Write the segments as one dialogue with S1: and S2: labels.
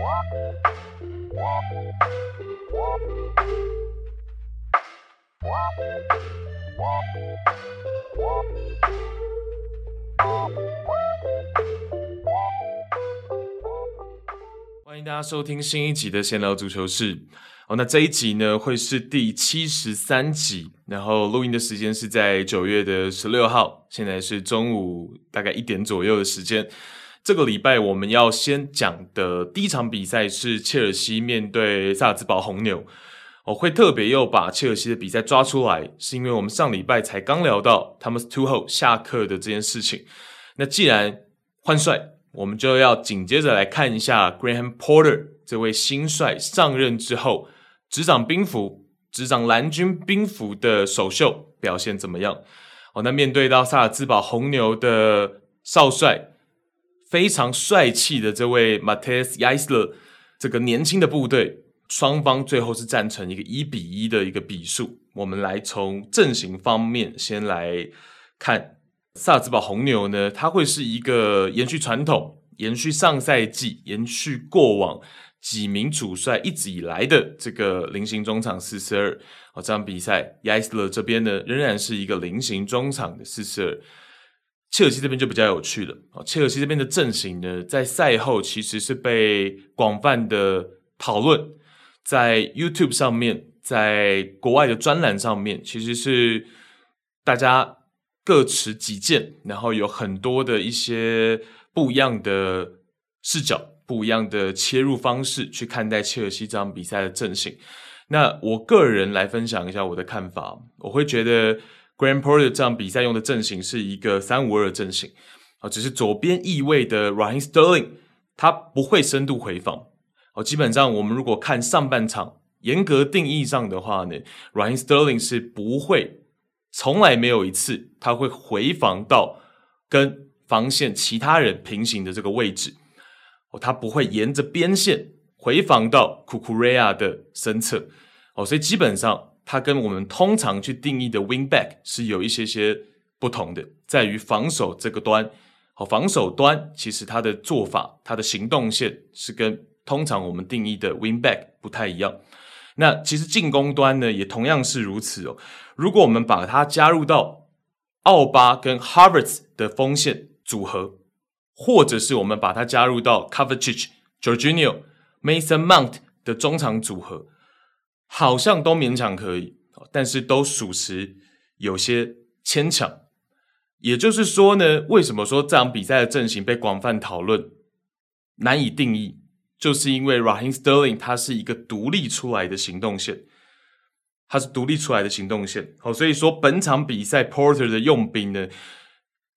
S1: 欢迎大家收听新一集的闲聊足球室。哦，那这一集呢会是第七十三集，然后录音的时间是在九月的十六号，现在是中午大概一点左右的时间。这个礼拜我们要先讲的第一场比赛是切尔西面对萨尔兹堡红牛。我会特别又把切尔西的比赛抓出来，是因为我们上礼拜才刚聊到 Thomas Tuchel 下课的这件事情。那既然换帅，我们就要紧接着来看一下 Graham Potter 这位新帅上任之后。执掌兵符，执掌蓝军兵符的首秀表现怎么样？哦，那面对到萨尔兹堡红牛的少帅，非常帅气的这位 Matthias Jaissle，这个年轻的部队，双方最后是战成一个一比一的一个比数。我们来从阵型方面先来看萨尔兹堡红牛呢，它会是一个延续传统，延续上赛季，延续过往。几名主帅一直以来的这个菱形中场四四二，哦，这场比赛亚斯勒这边呢仍然是一个菱形中场的四四二。切尔西这边就比较有趣了，哦，切尔西这边的阵型呢，在赛后其实是被广泛的讨论，在 YouTube 上面，在国外的专栏上面，其实是大家各持己见，然后有很多的一些不一样的视角。不一样的切入方式去看待切尔西这场比赛的阵型。那我个人来分享一下我的看法，我会觉得 Graham Potter 这场比赛用的阵型是一个三五二阵型啊，只是左边翼位的 Raheem Sterling 他不会深度回防哦。基本上我们如果看上半场严格定义上的话呢，Raheem Sterling 是不会，从来没有一次他会回防到跟防线其他人平行的这个位置。哦，他不会沿着边线回防到库库瑞亚的身侧，哦，所以基本上它跟我们通常去定义的 win back 是有一些些不同的，在于防守这个端，哦，防守端其实它的做法、它的行动线是跟通常我们定义的 win back 不太一样。那其实进攻端呢也同样是如此哦。如果我们把它加入到奥巴跟 Havertz 的锋线组合。或者是我们把它加入到 Kovacic、Jorginho、Mason Mount 的中场组合，好像都勉强可以，但是都属实有些牵强。也就是说呢，为什么说这场比赛的阵型被广泛讨论、难以定义，就是因为 Raheem Sterling 他是一个独立出来的行动线，他是独立出来的行动线。好，所以说本场比赛 Porter 的用兵呢，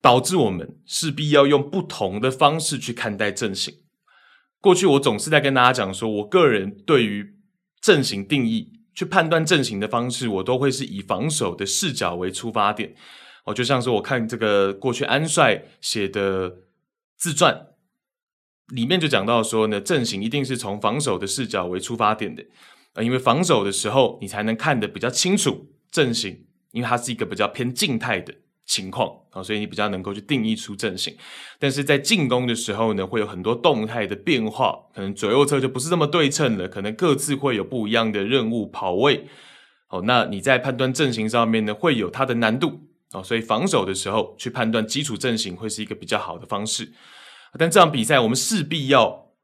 S1: 导致我们势必要用不同的方式去看待阵型。过去我总是在跟大家讲说，我个人对于阵型定义、去判断阵型的方式，我都会是以防守的视角为出发点。哦，就像是我看这个过去安帅写的自传里面就讲到说呢，阵型一定是从防守的视角为出发点的。啊，因为防守的时候，你才能看得比较清楚阵型，因为它是一个比较偏静态的。情况啊，所以你比较能够去定义出阵型，但是在进攻的时候呢，会有很多动态的变化，可能左右侧就不是这么对称了，可能各自会有不一样的任务跑位。好，那你在判断阵型上面呢，会有它的难度啊，所以防守的时候去判断基础阵型会是一个比较好的方式。但这场比赛我们势必要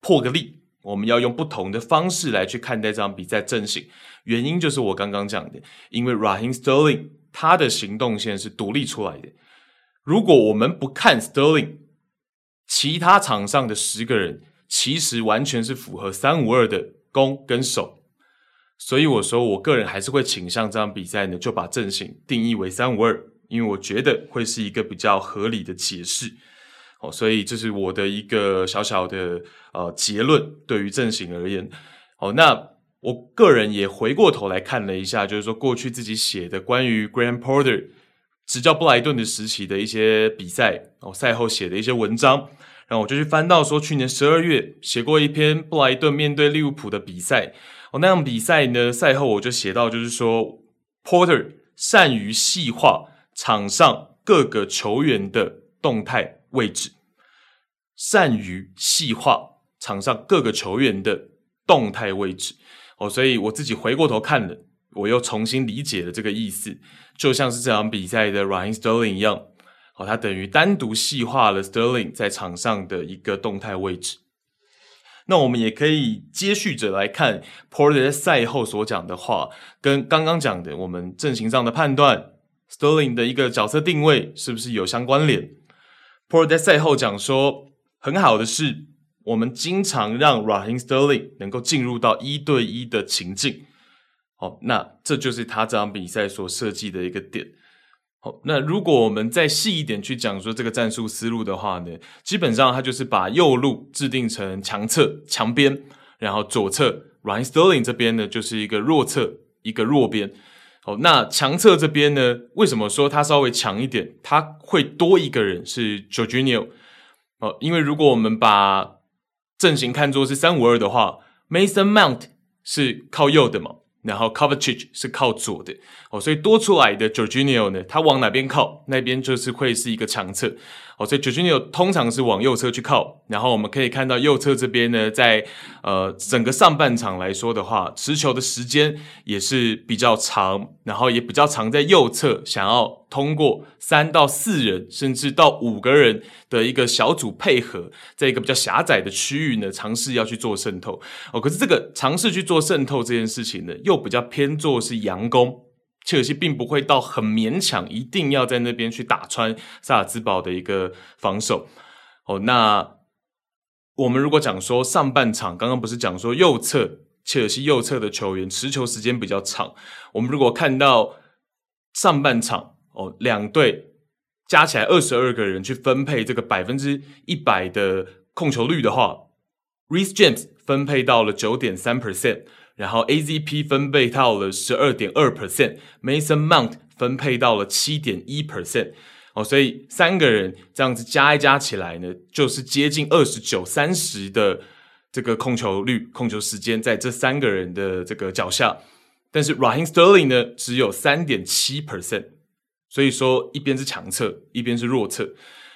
S1: 破个例，我们要用不同的方式来去看待这场比赛阵型，原因就是我刚刚讲的，因为 Raheem Sterling。他的行动线是独立出来的。如果我们不看 Sterling，其他场上的十个人其实完全是符合三五二的攻跟守。所以我说，我个人还是会倾向这场比赛呢，就把阵型定义为三五二，因为我觉得会是一个比较合理的解释。哦，所以这是我的一个小小的呃结论，对于阵型而言。哦，那。我个人也回过头来看了一下，就是说过去自己写的关于 Graham Potter 执教布莱顿的时期的一些比赛，哦，赛后写的一些文章，然后我就去翻到说去年十二月写过一篇布莱顿面对利物浦的比赛，哦，那场比赛呢，赛后我就写到就是说 Porter 善于细化场上各个球员的动态位置，善于细化场上各个球员的动态位置。哦，所以我自己回过头看了，我又重新理解了这个意思，就像是这场比赛的 Ryan Sterling 一样，哦，他等于单独细化了 Sterling 在场上的一个动态位置。那我们也可以接续着来看 Porter 在赛后所讲的话，跟刚刚讲的我们阵型上的判断，Sterling 的一个角色定位是不是有相关联？Porter 在赛后讲说，很好的是，我们经常让 Raheem Sterling 能够进入到一对一的情境。好，那这就是他这场比赛所设计的一个点。好，那如果我们再细一点去讲说这个战术思路的话呢，基本上他就是把右路制定成强侧强边，然后左侧 Raheem Sterling 这边呢就是一个弱侧一个弱边。好，那强侧这边呢，为什么说它稍微强一点？它会多一个人是 Jorginho。哦，因为如果我们把阵型看作是三五二的话，Mason Mount 是靠右的嘛。然后 Kovacic 是靠左的哦，所以多出来的 Georginio 呢，他往哪边靠，那边就是会是一个强侧哦，所以 j o r g i n o 通常是往右侧去靠。然后我们可以看到右侧这边呢，在呃整个上半场来说的话，持球的时间也是比较长，然后也比较长在右侧，想要。通过三到四人，甚至到五个人的一个小组配合，在一个比较狭窄的区域呢，尝试要去做渗透哦。可是这个尝试去做渗透这件事情呢，又比较偏做是佯攻，切尔西并不会到很勉强，一定要在那边去打穿萨尔兹堡的一个防守哦。那我们如果讲说上半场，刚刚不是讲说右侧切尔西右侧的球员持球时间比较长，我们如果看到上半场。哦，两队加起来二十二个人去分配这个百分之一百的控球率的话，Reece James 分配到了九点三 percent，然后 AZP 分配到了十二点二 percent，Mason Mount 分配到了七点一 percent。哦，所以三个人这样子加一加起来呢，就是接近二十九三十的这个控球率、控球时间在这三个人的这个脚下，但是 Raheem Sterling 呢只有三点七 percent。所以说，一边是强侧，一边是弱侧，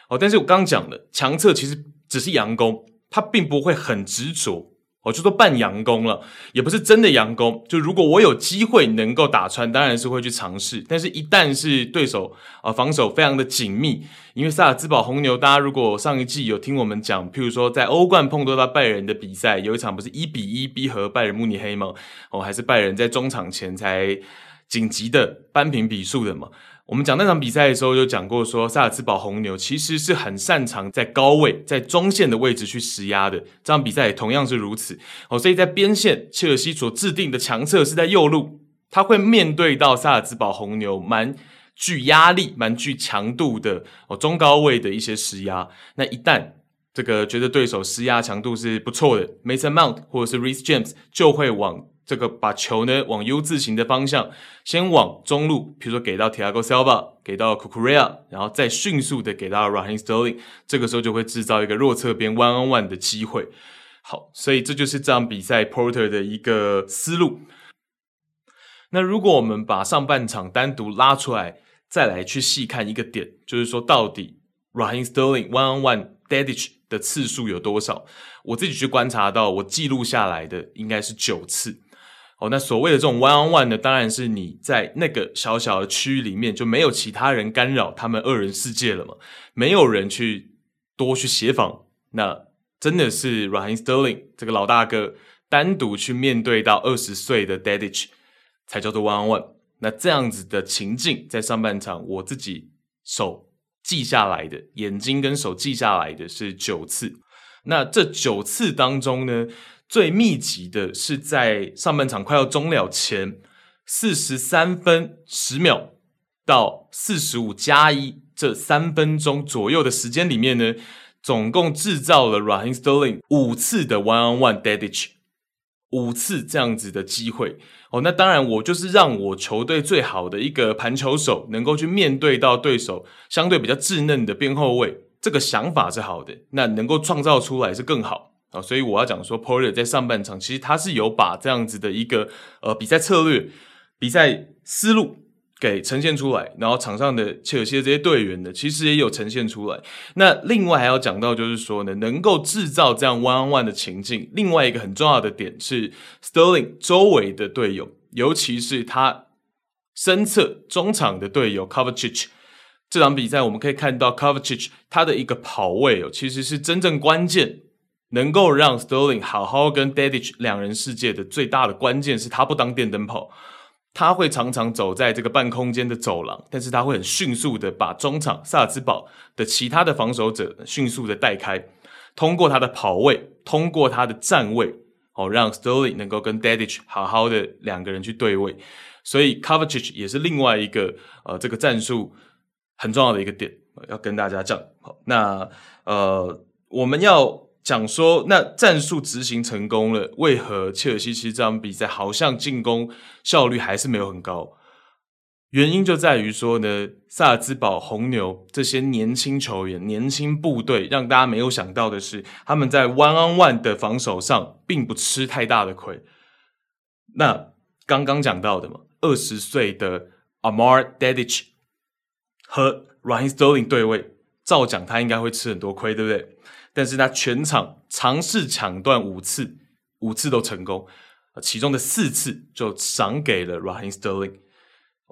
S1: 哦，但是我刚讲了强侧其实只是佯攻，他并不会很执着，哦，就说半佯攻了，也不是真的佯攻。就如果我有机会能够打穿，当然是会去尝试。但是，一旦是对手啊、防守非常的紧密，因为萨尔兹堡红牛，大家如果上一季有听我们讲，譬如说在欧冠碰到到拜仁的比赛，有一场不是一比一逼和拜仁慕尼黑吗？哦，还是拜仁在中场前才紧急的扳平比数的嘛？我们讲那场比赛的时候，就讲过说，萨尔茨堡红牛其实是很擅长在高位、在中线的位置去施压的。这场比赛也同样是如此。哦，所以在边线，切尔西所制定的强侧是在右路，他会面对到萨尔茨堡红牛蛮具压力、蛮具强度的哦中高位的一些施压。那一旦这个觉得对手施压强度是不错的，Mason Mount 或者是 Reece James 就会往。这个把球呢往 U 字形的方向，先往中路，比如说给到 Tiago Silva，给到 c u c u r e a 然后再迅速的给到 Raheem Sterling，这个时候就会制造一个弱侧边 one on one 的机会。好，所以这就是这场比赛 Porter 的一个思路。那如果我们把上半场单独拉出来，再来去细看一个点，就是说到底 Raheem Sterling one on one dedish 的次数有多少？我自己去观察到，我记录下来的应该是九次。哦，那所谓的这种 one on one 呢，当然是你在那个小小的区域里面就没有其他人干扰他们二人世界了嘛，没有人去多去协防，那真的是 Ryan Sterling 这个老大哥单独去面对到二十岁的 Dedich，才叫做 one on one。那这样子的情境在上半场我自己手记下来的，眼睛跟手记下来的是九次。那这九次当中呢，最密集的是在上半场快要终了前四十三分十秒到四十五加一这三分钟左右的时间里面呢，总共制造了 Raheem Sterling 五次的 one on one dedish，五次这样子的机会哦。那当然，我就是让我球队最好的一个盘球手能够去面对到对手相对比较稚嫩的边后卫，这个想法是好的，那能够创造出来是更好。啊，所以我要讲说，Porter 在上半场其实他是有把这样子的一个呃比赛策略、比赛思路给呈现出来，然后场上的切尔西的这些队员呢，其实也有呈现出来。那另外还要讲到，就是说呢，能够制造这样 one on one 的情境，另外一个很重要的点是 Sterling 周围的队友，尤其是他身侧中场的队友 Kovacic。这场比赛我们可以看到 Kovacic 他的一个跑位哦，其实是真正关键，能够让 Sterling 好好跟 Dedich 两人世界的最大的关键是他不当电灯泡。他会常常走在这个半空间的走廊，但是他会很迅速的把中场萨尔茨堡的其他的防守者迅速的带开，通过他的跑位，通过他的站位，哦，让 Sterling 能够跟 Dedich 好好的两个人去对位，所以 Kovacic 也是另外一个呃这个战术很重要的一个点，要跟大家讲。好，那呃我们要。讲说，那战术执行成功了，为何切尔西其实这场比赛好像进攻效率还是没有很高？原因就在于说呢，萨尔兹堡红牛这些年轻球员、年轻部队，让大家没有想到的是，他们在 one on one 的防守上并不吃太大的亏。那刚刚讲到的嘛，二十岁的 Amar Dedic 和 Raheem Sterling 对位，照讲他应该会吃很多亏，对不对？但是他全场尝试抢断五次，五次都成功，其中的四次就赏给了 Raheem Sterling。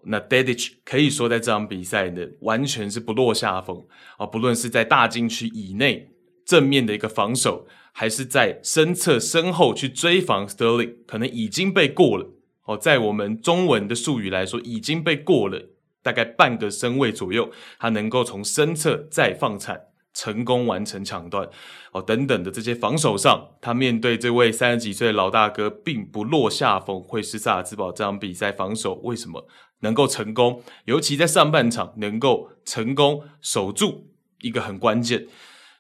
S1: 那 Dedich 可以说在这场比赛呢，完全是不落下风啊！不论是在大禁区以内正面的一个防守，还是在身侧身后去追防 Sterling，可能已经被过了哦。在我们中文的术语来说，已经被过了大概半个身位左右，他能够从身侧再放铲。成功完成抢断哦，等等的这些防守上，他面对这位三十几岁的老大哥，并不落下风。会是萨尔茨堡这场比赛防守为什么能够成功？尤其在上半场能够成功守住一个很关键。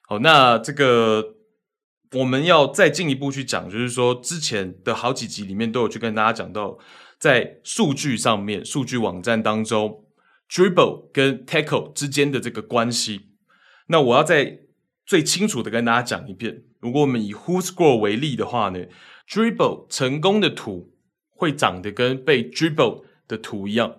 S1: 好，那这个我们要再进一步去讲，就是说之前的好几集里面都有去跟大家讲到，在数据上面，数据网站当中，dribble 跟 tackle 之间的这个关系。那我要再最清楚的跟大家讲一遍，如果我们以 Who Score 为例的话呢，Dribble 成功的图会长得跟被 Dribble 的图一样，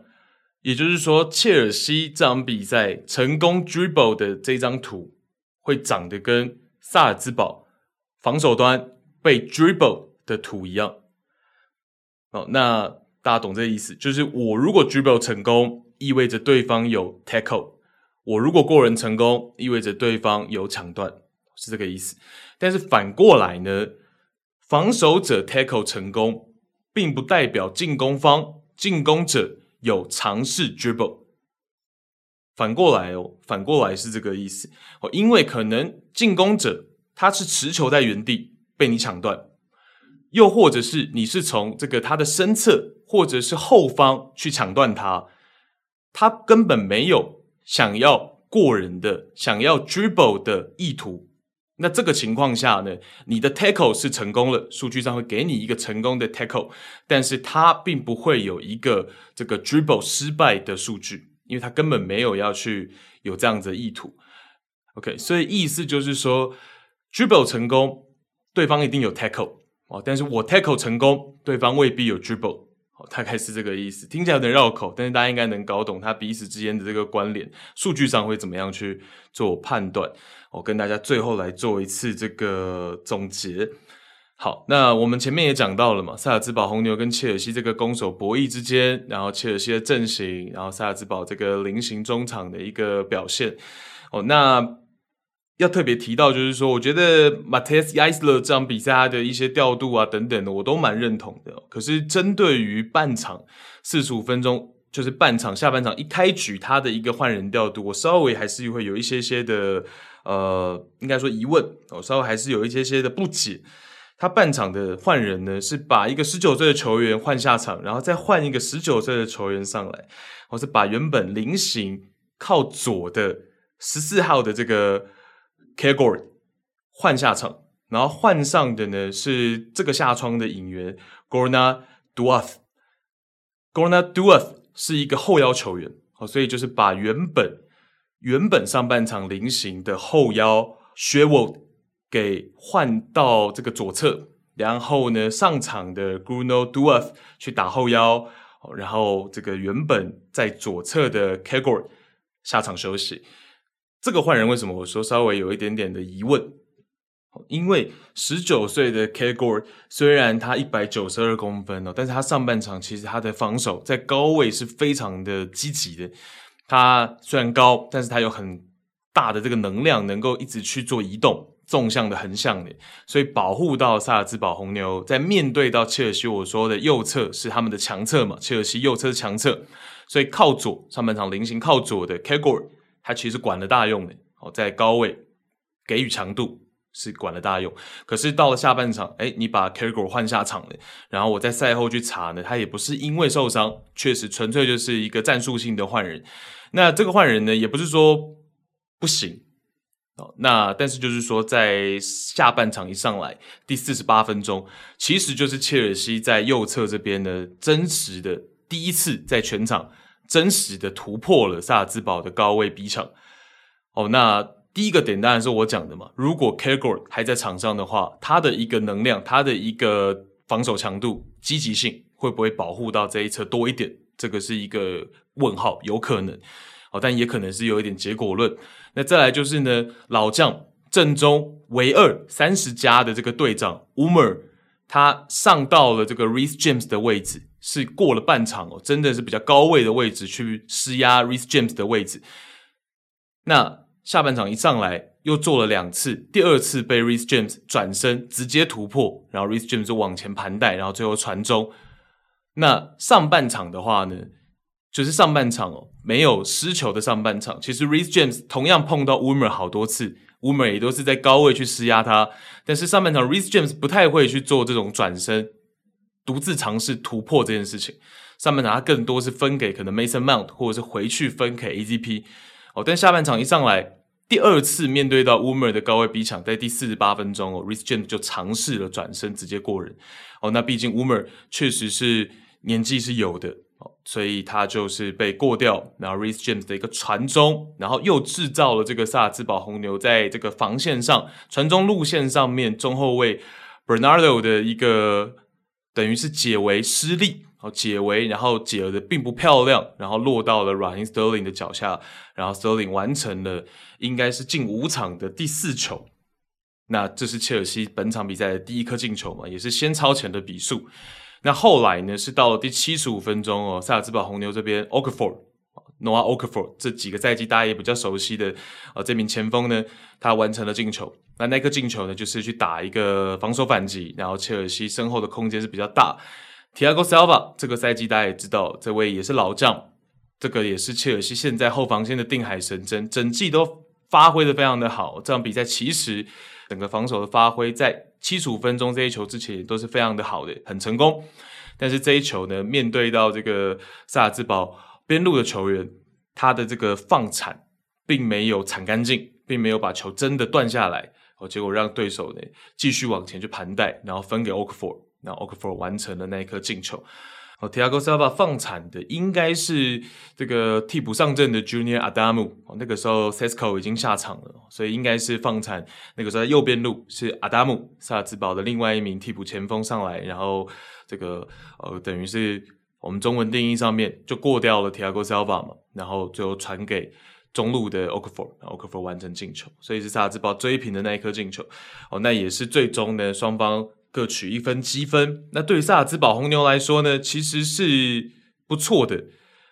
S1: 也就是说，切尔西这场比赛成功 Dribble 的这张图会长得跟萨尔兹堡防守端被 Dribble 的图一样。哦，那大家懂这意思，就是我如果 Dribble 成功，意味着对方有 Tackle。我如果过人成功，意味着对方有抢断，是这个意思。但是反过来呢，防守者 tackle 成功，并不代表进攻方进攻者有尝试 dribble。反过来哦，反过来是这个意思哦，因为可能进攻者他是持球在原地被你抢断，又或者是你是从这个他的身侧或者是后方去抢断他，他根本没有。想要过人的，想要 dribble 的意图，那这个情况下呢，你的 tackle 是成功了，数据上会给你一个成功的 tackle，但是它并不会有一个这个 dribble 失败的数据，因为他根本没有要去有这样子的意图。OK，所以意思就是说，dribble 成功，对方一定有 tackle 哦，但是我 tackle 成功，对方未必有 dribble。大概是这个意思，听起来有点绕口，但是大家应该能搞懂它彼此之间的这个关联，数据上会怎么样去做判断？我跟大家最后来做一次这个总结。好，那我们前面也讲到了嘛，萨尔兹堡红牛跟切尔西这个攻守博弈之间，然后切尔西的阵型，然后萨尔兹堡这个菱形中场的一个表现。哦，那。要特别提到，就是说，我觉得 Matheus Eisler 这场比赛他的一些调度啊等等的，我都蛮认同的。可是针对于半场四十五分钟，就是半场下半场一开局他的一个换人调度，我稍微还是会有一些些的呃，应该说疑问，我稍微还是有一些些的不解。他半场的换人呢，是把一个十九岁的球员换下场，然后再换一个十九岁的球员上来，或是把原本菱形靠左的十四号的这个。Kegord 换下场，然后换上的呢是这个下窗的引援 Gorna Duath。Gorna Duath 是一个后腰球员，好所以就是把原本原本上半场菱形的后腰 Sherwood 给换到这个左侧，然后呢上场的 Gruno Duath 去打后腰，然后这个原本在左侧的 Kegor 下场休息。这个换人为什么我说稍微有一点点的疑问？因为十九岁的 Kegor 虽然他一百九十二公分哦，但是他上半场其实他的防守在高位是非常的积极的。他虽然高，但是他有很大的这个能量，能够一直去做移动，纵向的、横向的，所以保护到萨尔兹堡红牛在面对到切尔西，我说的右侧是他们的强侧嘛，切尔西右侧是强侧，所以靠左上半场菱形靠左的 Kegor。他其实管了大用的哦，在高位给予强度是管了大用，可是到了下半场，诶，你把 Kegor 换下场了，然后我在赛后去查呢，他也不是因为受伤，确实纯粹就是一个战术性的换人。那这个换人呢，也不是说不行哦，那但是就是说在下半场一上来第四十八分钟，其实就是切尔西在右侧这边呢，真实的第一次在全场。真实的突破了萨兹堡的高位逼抢。哦，那第一个点当然是我讲的嘛。如果 Kegor 还在场上的话，他的一个能量，他的一个防守强度、积极性，会不会保护到这一侧多一点？这个是一个问号，有可能。哦，但也可能是有一点结果论。那再来就是呢，老将正中唯二三十加的这个队长 Umer，他上到了这个 Reece James 的位置。是过了半场哦，真的是比较高位的位置去施压 Reece James 的位置。那下半场一上来又做了两次，第二次被 Reece James 转身直接突破，然后 Reece James 就往前盘带，然后最后传中。那上半场的话呢，就是上半场哦，没有失球的上半场，其实 Reece James 同样碰到 Woomer 好多次，Woomer 也都是在高位去施压他，但是上半场 Reece James 不太会去做这种转身。独自尝试突破这件事情，上半场他更多是分给可能 Mason Mount，或者是回去分给 AZP。哦，但下半场一上来，第二次面对到 Woomer 的高位逼抢，在第四十八分钟哦，Reece James 就尝试了转身直接过人。哦，那毕竟 Woomer 确实是年纪是有的，哦，所以他就是被过掉。然后 Reece James 的一个传中，然后又制造了这个萨尔兹堡红牛在这个防线上传中路线上面中后卫 Bernardo 的一个。等于是解围失利，哦，解围，然后解的并不漂亮，然后落到了 Ryan Sterling 的脚下，然后 Sterling 完成了应该是近五场的第四球。那这是切尔西本场比赛的第一颗进球嘛，也是先超前的比数。那后来呢，是到了第七十五分钟哦，萨尔茨堡红牛这边 Okafor Noah Okafor 这几个赛季大家也比较熟悉的呃这名前锋呢，他完成了进球。那那个进球呢，就是去打一个防守反击，然后切尔西身后的空间是比较大。Thiago Silva 这个赛季大家也知道，这位也是老将，这个也是切尔西现在后防线的定海神针，整季都发挥的非常的好。这场比赛其实整个防守的发挥，在七十五分钟这一球之前都是非常的好的，很成功。但是这一球呢，面对到这个萨尔兹堡边路的球员，他的这个放铲并没有铲干净，并没有把球真的断下来。哦结果让对手呢继续往前去盘带，然后分给 Okafor，然后 Okafor 完成了那一颗进球。哦，Thiago Silva 放铲的应该是这个替补上阵的 Junior Adamu。哦，那个时候 Cesco 已经下场了，所以应该是放铲。那个时候在右边路是 Adamu，萨尔兹堡的另外一名替补前锋上来，然后这个呃等于是我们中文定义上面就过掉了 Tiago Silva 嘛，然后最后传给。中路的 Okafor，Okafor 完成进球，所以是萨尔兹堡追平的那一颗进球。哦，那也是最终呢，双方各取一分积分。那对于萨尔兹堡红牛来说呢，其实是不错的，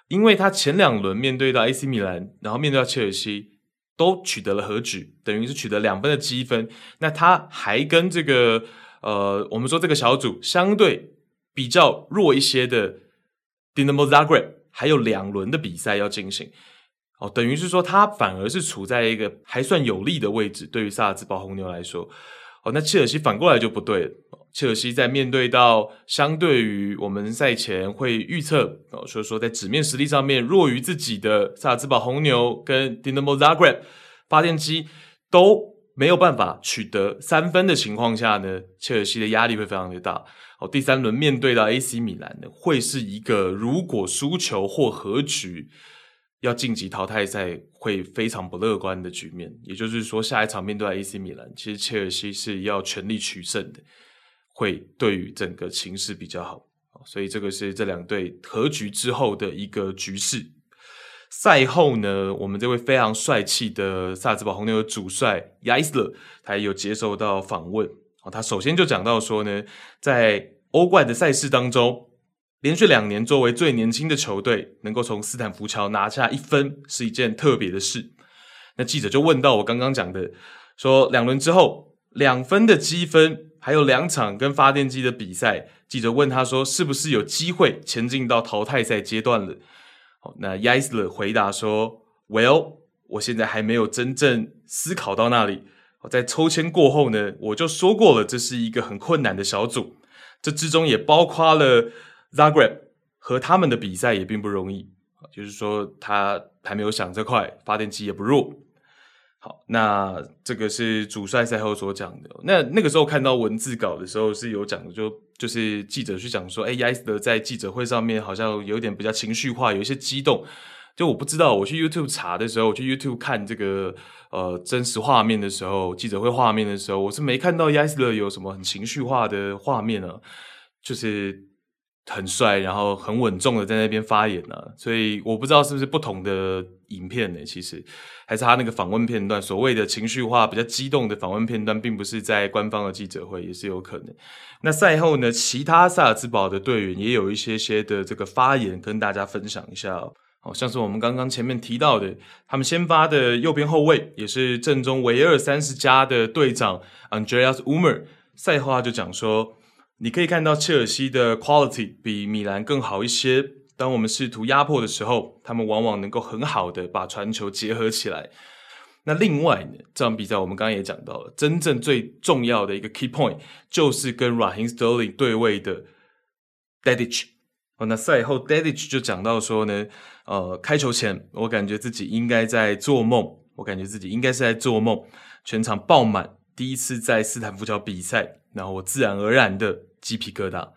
S1: 因为他前两轮面对到 AC 米兰，然后面对到切尔西，都取得了和局，等于是取得两分的积分。那他还跟这个呃，我们说这个小组相对比较弱一些的 Dinamo Zagreb 还有两轮的比赛要进行。哦，等于是说，他反而是处在一个还算有利的位置，对于萨尔茨堡红牛来说。哦，那切尔西反过来就不对了。切尔西在面对到相对于我们赛前会预测，哦，所以说在纸面实力上面弱于自己的萨尔茨堡红牛跟 Dinamo Zagreb 发电机都没有办法取得三分的情况下呢，切尔西的压力会非常的大。哦，第三轮面对到 AC 米兰呢，会是一个如果输球或和局。要晋级淘汰赛会非常不乐观的局面，也就是说，下一场面对 AC 米兰，其实切尔西是要全力取胜的，会对于整个情势比较好。所以这个是这两队和局之后的一个局势。赛后呢，我们这位非常帅气的萨尔茨堡红牛的主帅亚伊斯勒，他也有接受到访问。他首先就讲到说呢，在欧冠的赛事当中，连续两年作为最年轻的球队，能够从斯坦福桥拿下一分，是一件特别的事。那记者就问到我刚刚讲的，说两轮之后两分的积分，还有两场跟发电机的比赛，记者问他说，是不是有机会前进到淘汰赛阶段了？好，那 Yisler 回答说：“Well，我现在还没有真正思考到那里。在抽签过后呢，我就说过了，这是一个很困难的小组，这之中也包括了 Zagreb 和他们的比赛也并不容易。就是说，他还没有想这块，发电机也不弱。好，那这个是主帅赛后所讲的。那那个时候看到文字稿的时候是有讲的，就。”就是记者去讲说，哎，亚伊斯勒在记者会上面好像有点比较情绪化，有一些激动。就我不知道，我去 YouTube 查的时候，我去 YouTube 看这个呃真实画面的时候，记者会画面的时候，我是没看到亚伊斯勒有什么很情绪化的画面啊，就是。很帅，然后很稳重的在那边发言呢、啊，所以我不知道是不是不同的影片呢？其实还是他那个访问片段，所谓的情绪化、比较激动的访问片段，并不是在官方的记者会，也是有可能。那赛后呢，其他萨尔茨堡的队员也有一些些的这个发言，跟大家分享一下哦。好像是我们刚刚前面提到的，他们先发的右边后卫，也是正宗唯二三十加的队长 Andreas Umer，赛后他就讲说。你可以看到切尔西的 quality 比米兰更好一些。当我们试图压迫的时候，他们往往能够很好的把传球结合起来。那另外呢，这场比赛我们刚刚也讲到了，真正最重要的一个 key point 就是跟 Raheem Sterling 对位的 Dedich。哦，那赛后 Dedich 就讲到说呢，呃，开球前我感觉自己应该在做梦，我感觉自己应该是在做梦，全场爆满，第一次在斯坦福桥比赛，然后我自然而然的。鸡皮疙瘩，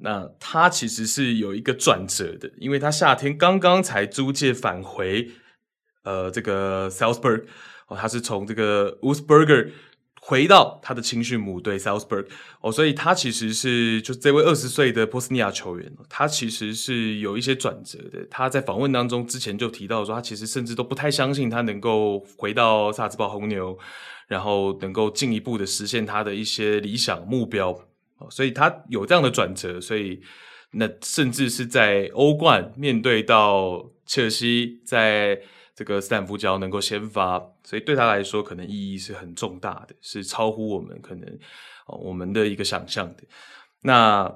S1: 那他其实是有一个转折的，因为他夏天刚刚才租借返回，呃，这个 Salzburg 哦，他是从这个 w o s b u r g e r 回到他的青训母队 Salzburg 哦，所以他其实是就这位二十岁的波斯尼亚球员，他其实是有一些转折的。他在访问当中之前就提到说，他其实甚至都不太相信他能够回到萨尔茨堡红牛，然后能够进一步的实现他的一些理想目标。哦所以他有这样的转折，所以那甚至是在欧冠面对到切尔西，在这个斯坦福桥能够先发，所以对他来说可能意义是很重大的，是超乎我们可能哦我们的一个想象的。那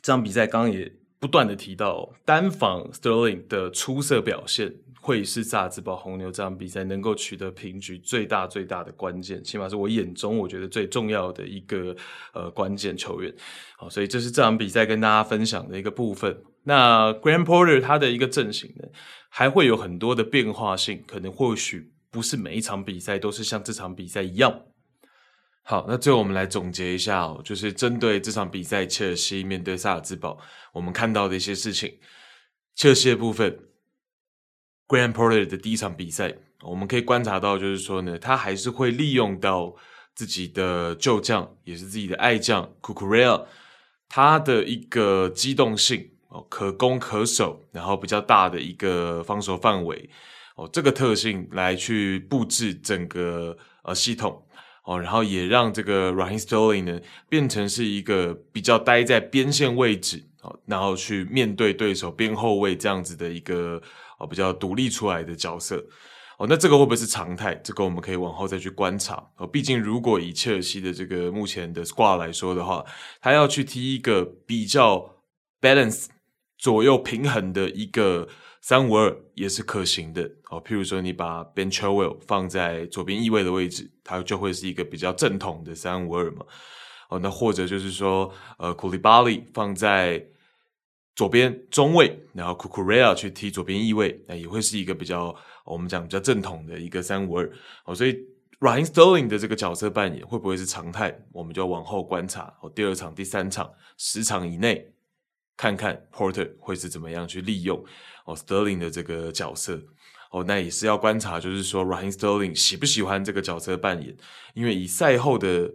S1: 这场比赛刚刚也不断的提到单防 Sterling 的出色表现。会是萨尔茨堡红牛这场比赛能够取得平局最大最大的关键，起码是我眼中我觉得最重要的一个呃关键球员。好，所以这是这场比赛跟大家分享的一个部分。那 Graham Porter 他的一个阵型呢，还会有很多的变化性，可能或许不是每一场比赛都是像这场比赛一样。好，那最后我们来总结一下哦，就是针对这场比赛，切尔西面对萨尔茨堡，我们看到的一些事情，切尔西的部分。Graham Potter 的第一场比赛，我们可以观察到，就是说呢，他还是会利用到自己的旧将，也是自己的爱将 c u c u r e l l 他的一个机动性哦，可攻可守，然后比较大的一个防守范围哦，这个特性来去布置整个呃系统哦，然后也让这个 Raheem Sterling 呢变成是一个比较待在边线位置哦，然后去面对对手边后卫这样子的一个。比较独立出来的角色，哦，那这个会不会是常态？这个我们可以往后再去观察。哦，毕竟如果以切尔西的这个目前的 squad 来说的话，他要去踢一个比较 balance 左右平衡的一个三五二也是可行的。哦，譬如说你把 Ben Chilwell 放在左边翼位的位置，它就会是一个比较正统的三五二嘛。哦，那或者就是说，呃，Koulibaly 放在左边中卫，然后 Cucurella 去踢左边翼位，那也会是一个比较我们讲比较正统的一个三五二。哦，所以 Ryan Sterling 的这个角色扮演会不会是常态？我们就往后观察。哦，第二场、第三场、十场以内，看看 Porter 会是怎么样去利用哦 Sterling 的这个角色。哦，那也是要观察，就是说 Ryan Sterling 喜不喜欢这个角色扮演？因为以赛后的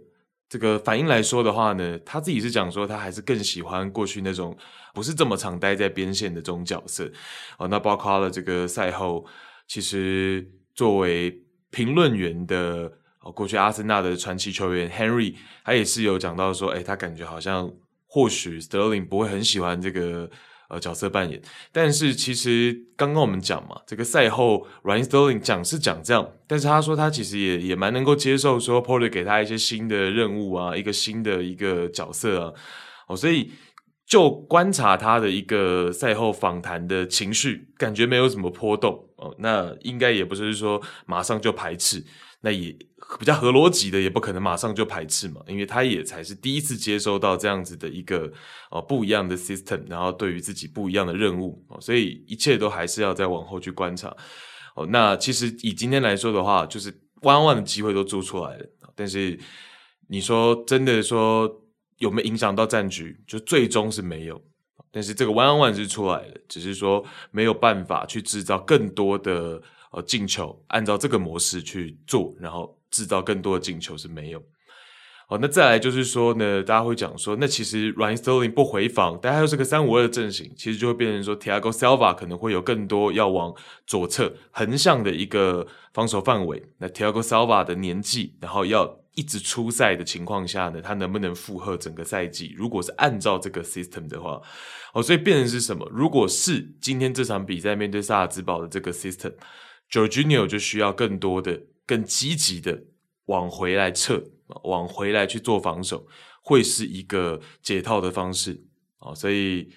S1: 这个反应来说的话呢，他自己是讲说他还是更喜欢过去那种不是这么常待在边线的这种角色。哦，那包括了这个赛后，其实作为评论员的哦，过去阿森纳的传奇球员 Henry，他也是有讲到说，哎，他感觉好像或许 Sterling 不会很喜欢这个。呃，角色扮演，但是其实刚刚我们讲嘛，这个赛后，Ryan Sterling 讲是讲这样，但是他说他其实也也蛮能够接受说 Porter 给他一些新的任务啊，一个新的一个角色啊，哦，所以就观察他的一个赛后访谈的情绪，感觉没有什么波动哦，那应该也不是说马上就排斥。那也比较合逻辑的，也不可能马上就排斥嘛，因为他也才是第一次接收到这样子的一个哦不一样的 system，然后对于自己不一样的任务哦，所以一切都还是要再往后去观察哦。那其实以今天来说的话，就是 one on one 的机会都做出来了，但是你说真的说有没有影响到战局，就最终是没有。但是这个 one on one 是出来了，只是说没有办法去制造更多的。呃，进球按照这个模式去做，然后制造更多的进球是没有。好，那再来就是说呢，大家会讲说，那其实 Ryan Sterling 不回防，但他又是个三五二的阵型，其实就会变成说，Thiago Silva 可能会有更多要往左侧横向的一个防守范围。那 Thiago Silva 的年纪，然后要一直出赛的情况下呢，他能不能负荷整个赛季？如果是按照这个 system 的话，哦，所以变成是什么？如果是今天这场比赛面对萨尔兹堡的这个 system。Jorginho 就需要更多的、更积极的往回来撤，往回来去做防守，会是一个解套的方式啊。所以，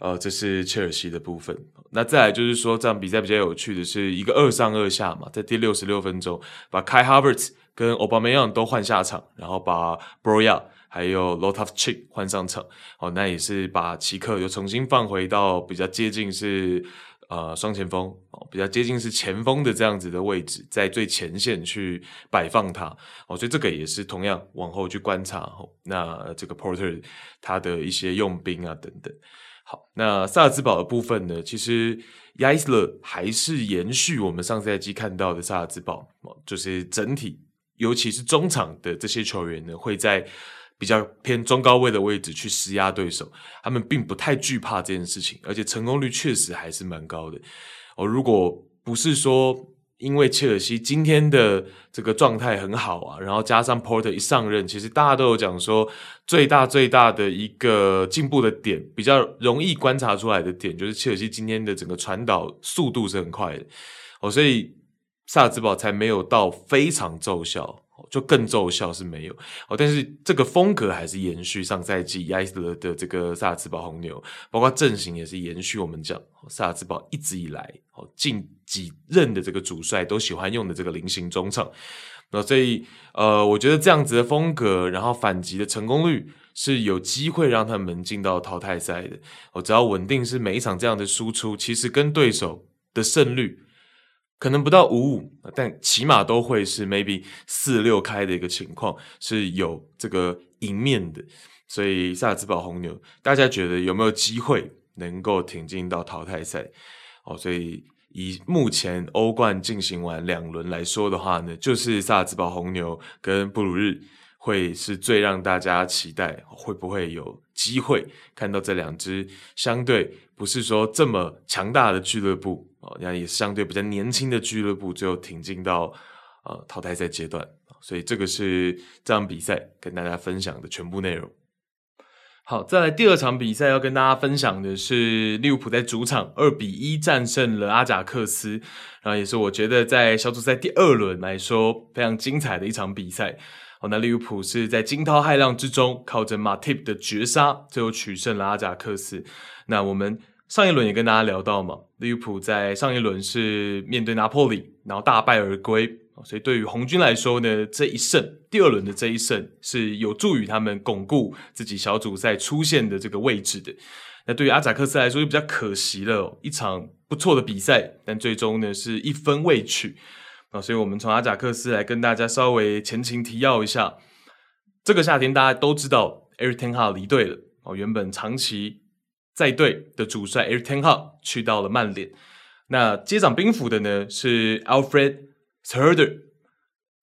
S1: 呃，这是切尔西的部分。那再来就是说，这场比赛比较有趣的是一个二上二下嘛，在第六十六分钟把 Kai Havertz 跟 obamayang 都换下场，然后把 Broya 还有 Lot of Chick 换上场。哦，那也是把奇克又重新放回到比较接近是。呃，双前锋，比较接近是前锋的这样子的位置，在最前线去摆放他哦，所以这个也是同样往后去观察。那这个 Porter 他的一些用兵啊等等，好，那萨尔茨堡的部分呢，其实亚伊斯勒还是延续我们上赛季看到的萨尔茨堡，就是整体尤其是中场的这些球员呢，会在。比较偏中高位的位置去施压对手，他们并不太惧怕这件事情，而且成功率确实还是蛮高的。哦，如果不是说因为切尔西今天的这个状态很好啊，然后加上 Porter 一上任，其实大家都有讲说，最大最大的一个进步的点，比较容易观察出来的点，就是切尔西今天的整个传导速度是很快的。哦，所以萨尔茨堡才没有到非常奏效。就更奏效是没有哦，但是这个风格还是延续上赛季亚斯勒的这个萨尔茨堡红牛，包括阵型也是延续我们讲萨尔茨堡一直以来哦近几任的这个主帅都喜欢用的这个菱形中场，那所以呃，我觉得这样子的风格，然后反击的成功率是有机会让他们进到淘汰赛的。我只要稳定是每一场这样的输出，其实跟对手的胜率。可能不到五五，但起码都会是 maybe 四六开的一个情况，是有这个赢面的。所以萨尔茨堡红牛，大家觉得有没有机会能够挺进到淘汰赛？哦，所以以目前欧冠进行完两轮来说的话呢，就是萨尔茨堡红牛跟布鲁日会是最让大家期待，会不会有机会看到这两支相对不是说这么强大的俱乐部？那也是相对比较年轻的俱乐部，最后挺进到呃淘汰赛阶段，所以这个是这场比赛跟大家分享的全部内容。好，再来第二场比赛要跟大家分享的是利物浦在主场二比一战胜了阿贾克斯，然后也是我觉得在小组赛第二轮来说非常精彩的一场比赛。哦，那利物浦是在惊涛骇浪之中，靠着马蒂普的绝杀，最后取胜了阿贾克斯。那我们。上一轮也跟大家聊到嘛，利物浦在上一轮是面对拿破里，然后大败而归，所以对于红军来说呢，这一胜，第二轮的这一胜是有助于他们巩固自己小组赛出线的这个位置的。那对于阿贾克斯来说就比较可惜了，一场不错的比赛，但最终呢是一分未取啊。所以我们从阿贾克斯来跟大家稍微前情提要一下，这个夏天大家都知道，Erik ten h a 离队了哦，原本长期。在队的主帅 Erik ten Hag 去到了曼联，那接掌兵符的呢是 Alfred Schreuder。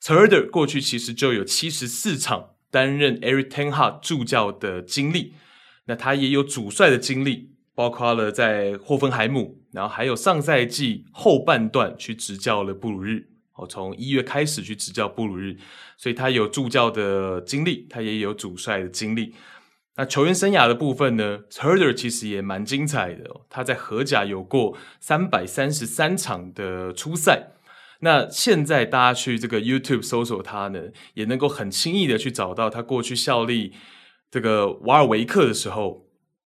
S1: Schreuder 过去其实就有七十四场担任 Erik ten Hag 助教的经历，那他也有主帅的经历，包括了在霍芬海姆，然后还有上赛季后半段去执教了布鲁日，哦，从一月开始去执教布鲁日，所以他有助教的经历，他也有主帅的经历。那球员生涯的部分呢，Herder 其实也蛮精彩的哦，他在荷甲有过三百三十三场的出赛。那现在大家去这个 YouTube 搜索他呢，也能够很轻易的去找到他过去效力这个瓦尔维克的时候，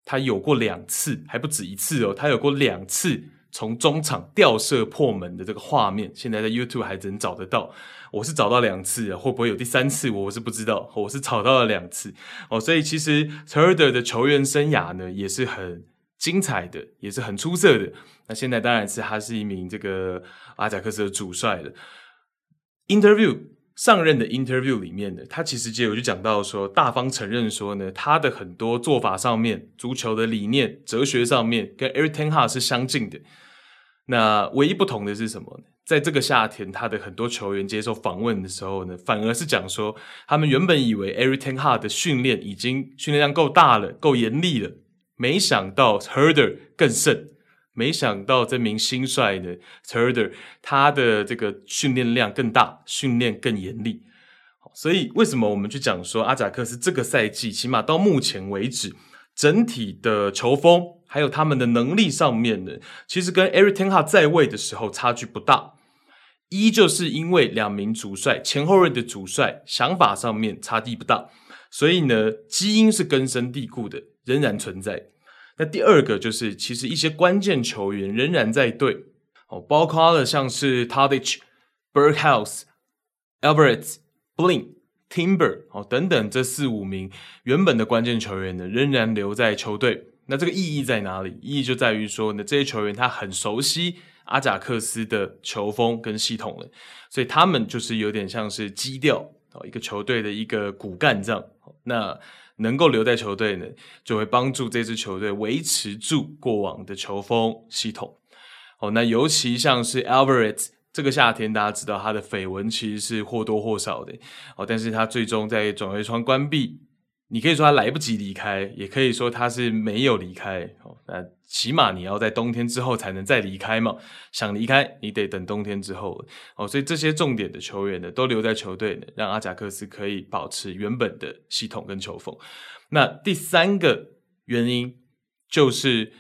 S1: 他有过两次，还不止一次哦，他有过两次从中场吊射破门的这个画面，现在在 YouTube 还能找得到。我是找到两次啊，会不会有第三次，我是不知道。我是找到了两次哦，所以其实 Herder 的球员生涯呢，也是很精彩的，也是很出色的。那现在当然是他是一名这个阿贾克斯的主帅了。Interview 上任的 Interview 里面呢，他其实就有就讲到说，大方承认说呢，他的很多做法上面、足球的理念、哲学上面，跟 Erik ten Hag 是相近的。那唯一不同的是什么？在这个夏天，他的很多球员接受访问的时候呢，反而是讲说，他们原本以为 Every Ten Hard 的训练已经训练量够大了、够严厉了，没想到 Herder 更甚。没想到这名新帅呢，Herder 他的这个训练量更大，训练更严厉。所以为什么我们去讲说阿贾克斯这个赛季，起码到目前为止，整体的球风还有他们的能力上面呢，其实跟 Erik ten Hag 在位的时候差距不大。一就是因为两名主帅前后任的主帅想法上面差异不大，所以呢，基因是根深蒂固的，仍然存在。那第二个就是，其实一些关键球员仍然在队哦，包括了像是 Tadic、Berghuis、Alvarez、Blind、Timber 哦等等这四五名原本的关键球员呢，仍然留在球队。那这个意义在哪里？意义就在于说呢，这些球员他很熟悉阿贾克斯的球风跟系统了，所以他们就是有点像是基调哦，一个球队的一个骨干这样。那能够留在球队呢，就会帮助这支球队维持住过往的球风系统。哦，那尤其像是 Alvarez，这个夏天大家知道他的绯闻其实是或多或少的。哦，但是他最终在转会窗关闭。你可以说他来不及离开，也可以说他是没有离开。哦，那起码你要在冬天之后才能再离开嘛。想离开，你得等冬天之后。哦，所以这些重点的球员呢，都留在球队呢，让阿贾克斯可以保持原本的系统跟球风。那第三个原因就是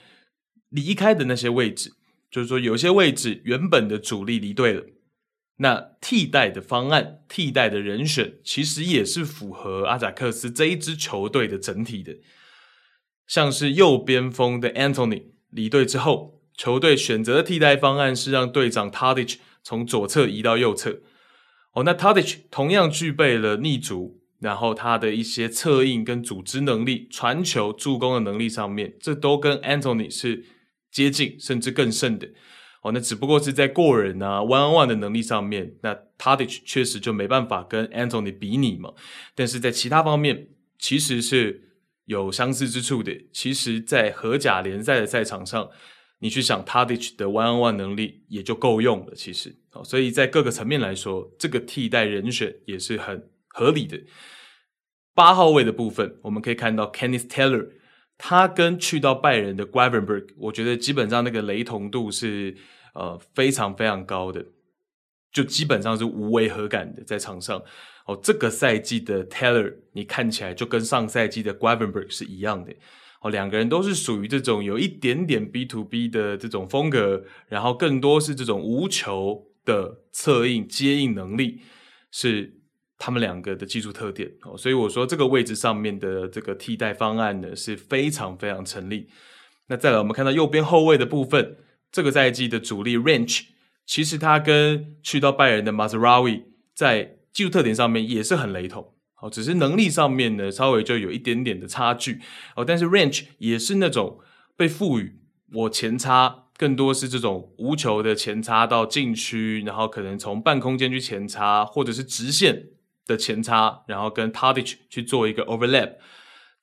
S1: 离开的那些位置，就是说有些位置原本的主力离队了。那替代的方案、替代的人选，其实也是符合阿贾克斯这一支球队的整体的。像是右边锋的 Anthony 离队之后，球队选择的替代方案是让队长 Tadic 从左侧移到右侧。哦，那 Tadic 同样具备了逆足，然后他的一些策应跟组织能力、传球、助攻的能力上面，这都跟 Anthony 是接近，甚至更胜的。哦，那只不过是在过人啊，one on one 的能力上面，那 Tadic 确实就没办法跟 Anthony 比拟嘛。但是在其他方面，其实是有相似之处的。其实，在荷甲联赛的赛场上，你去想 Tadic 的 one on one 能力也就够用了。其实，哦，所以在各个层面来说，这个替代人选也是很合理的。八号位的部分，我们可以看到 Kenneth Taylor，他跟去到拜仁的 Gravenberg，我觉得基本上那个雷同度是。呃，非常非常高的，就基本上是无违和感的在场上。哦，这个赛季的 Taylor，你看起来就跟上赛季的 g r a v e n b e r g 是一样的。哦，两个人都是属于这种有一点点 B to B 的这种风格，然后更多是这种无球的策应接应能力，是他们两个的技术特点。哦，所以我说这个位置上面的这个替代方案呢，是非常非常成立。那再来，我们看到右边后卫的部分。这个赛季的主力 Rensch，其实他跟去到拜仁的 Mazraoui 在技术特点上面也是很雷同，哦，只是能力上面呢稍微就有一点点的差距，哦，但是 Rensch 也是那种被赋予我前插，更多是这种无球的前插到禁区，然后可能从半空间去前插，或者是直线的前插，然后跟 Tadic 去做一个 overlap。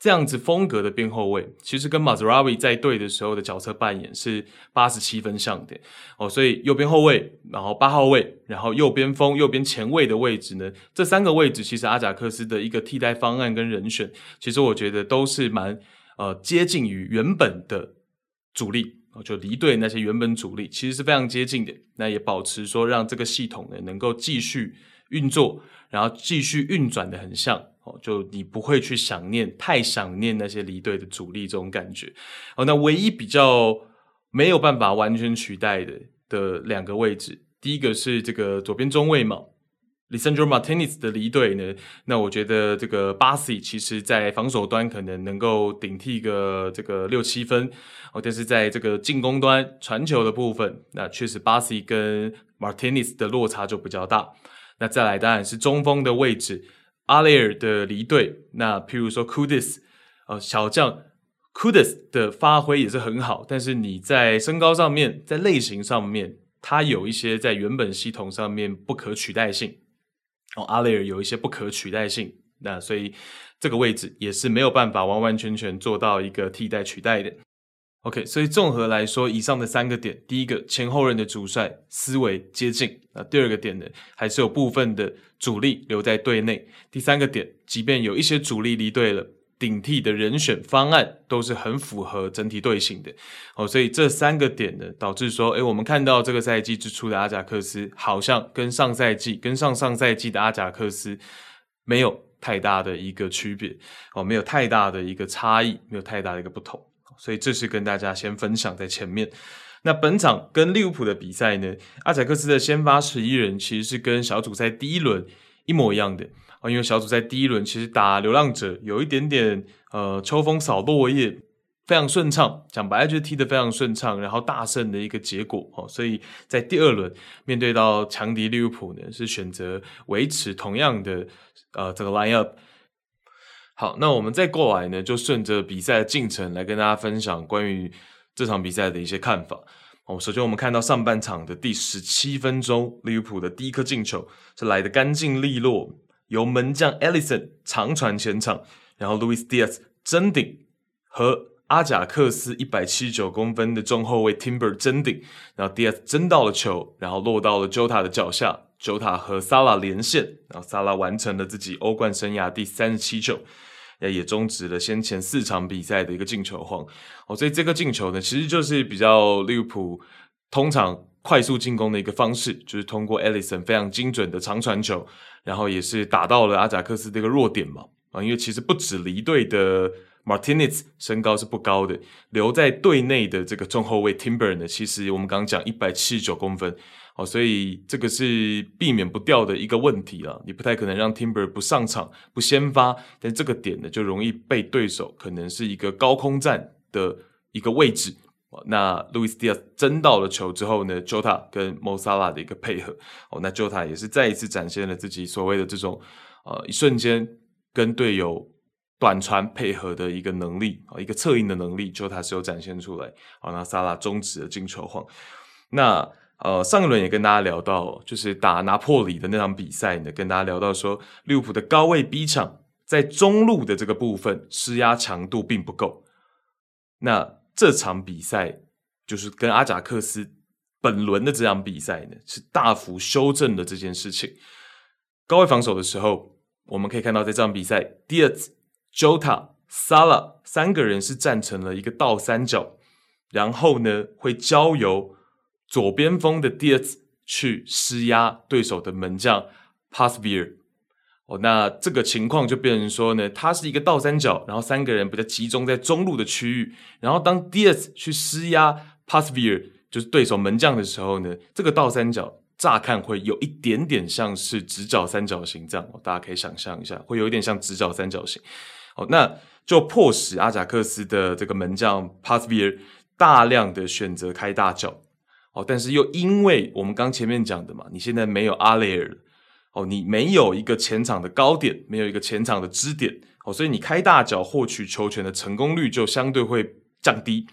S1: 这样子风格的边后卫，其实跟马兹拉维在队的时候的角色扮演是八十七分像的哦。所以右边后卫，然后八号位，然后右边锋、右边前卫的位置呢，这三个位置其实阿贾克斯的一个替代方案跟人选，其实我觉得都是蛮呃接近于原本的主力，就离队那些原本主力其实是非常接近的。那也保持说让这个系统呢能够继续运作，然后继续运转的很像。哦，就你不会去想念，太想念那些离队的主力这种感觉。哦，那唯一比较没有办法完全取代的的两个位置，第一个是这个左边中卫嘛，Lisandro Martinez 的离队呢，那我觉得这个巴西其实在防守端可能能够顶替个这个六七分，哦，但是在这个进攻端传球的部分，那确实巴西跟 Martinez 的落差就比较大。那再来当然是中锋的位置。阿雷尔的离队，那譬如说库迪斯，呃，小将库迪斯的发挥也是很好，但是你在身高上面，在类型上面，他有一些在原本系统上面不可取代性。哦，阿雷尔有一些不可取代性，那所以这个位置也是没有办法完完全全做到一个替代取代的。OK，所以综合来说，以上的三个点，第一个前后任的主帅思维接近，那第二个点呢，还是有部分的主力留在队内。第三个点，即便有一些主力离队了，顶替的人选方案都是很符合整体队形的。哦，所以这三个点呢，导致说，诶，我们看到这个赛季之初的阿贾克斯，好像跟上赛季、跟上上赛季的阿贾克斯没有太大的一个区别，哦，没有太大的一个差异，没有太大的一个不同。所以这是跟大家先分享在前面。那本场跟利物浦的比赛呢，阿贾克斯的先发十一人其实是跟小组赛第一轮一模一样的啊，因为小组赛第一轮其实打流浪者有一点点呃秋风扫落叶，非常顺畅，讲白了就是踢得非常顺畅，然后大胜的一个结果哦。所以在第二轮面对到强敌利物浦呢，是选择维持同样的呃这个 line up。好，那我们再过来呢，就顺着比赛的进程来跟大家分享关于这场比赛的一些看法。哦，首先我们看到上半场的第十七分钟，利物浦的第一颗进球是来得干净利落，由门将 Ellison 长传前场，然后 Louis Diaz 争顶和阿贾克斯一百七十九公分的中后卫 Timber 争顶，然后 Diaz 争到了球，然后落到了 Jota 的脚下九塔和萨拉连线，然后萨拉完成了自己欧冠生涯第三十七球。也终止了先前四场比赛的一个进球荒哦，所以这个进球呢，其实就是比较利物浦通常快速进攻的一个方式，就是通过 Alisson 非常精准的长传球，然后也是打到了阿贾克斯这个弱点嘛啊，因为其实不止离队的 Martinez 身高是不高的，留在队内的这个中后卫 Timber 呢，其实我们刚刚讲一百七十九公分。哦，所以这个是避免不掉的一个问题了。你不太可能让 Timber 不上场、不先发，但这个点呢，就容易被对手可能是一个高空战的一个位置。那 Luis Diaz 争到了球之后呢，Jota 跟 Mosala 的一个配合，哦，那 Jota 也是再一次展现了自己所谓的这种呃一瞬间跟队友短传配合的一个能力啊，一个策应的能力，Jota 是有展现出来。好，那 Salah 终止了进球荒，那。呃，上一轮也跟大家聊到，就是打拿破里的那场比赛呢，跟大家聊到说，利物浦的高位逼抢在中路的这个部分施压强度并不够。那这场比赛就是跟阿贾克斯本轮的这场比赛呢，是大幅修正了这件事情。高位防守的时候，我们可以看到在这场比赛，Diaz、Jota、Sala 三个人是站成了一个倒三角，然后呢会交由。左边锋的 Diaz 去施压对手的门将 Pasveer 哦，那这个情况就变成说呢，他是一个倒三角，然后三个人比较集中在中路的区域，然后当 Diaz 去施压 Pasveer 就是对手门将的时候呢，这个倒三角乍看会有一点点像是直角三角形这样，哦，大家可以想象一下，会有一点像直角三角形，哦，那就迫使阿贾克斯的这个门将 Pasveer 大量的选择开大脚。哦，但是又因为我们刚前面讲的嘛，你现在没有阿雷尔，哦，你没有一个前场的高点，没有一个前场的支点，哦，所以你开大脚获取球权的成功率就相对会降低。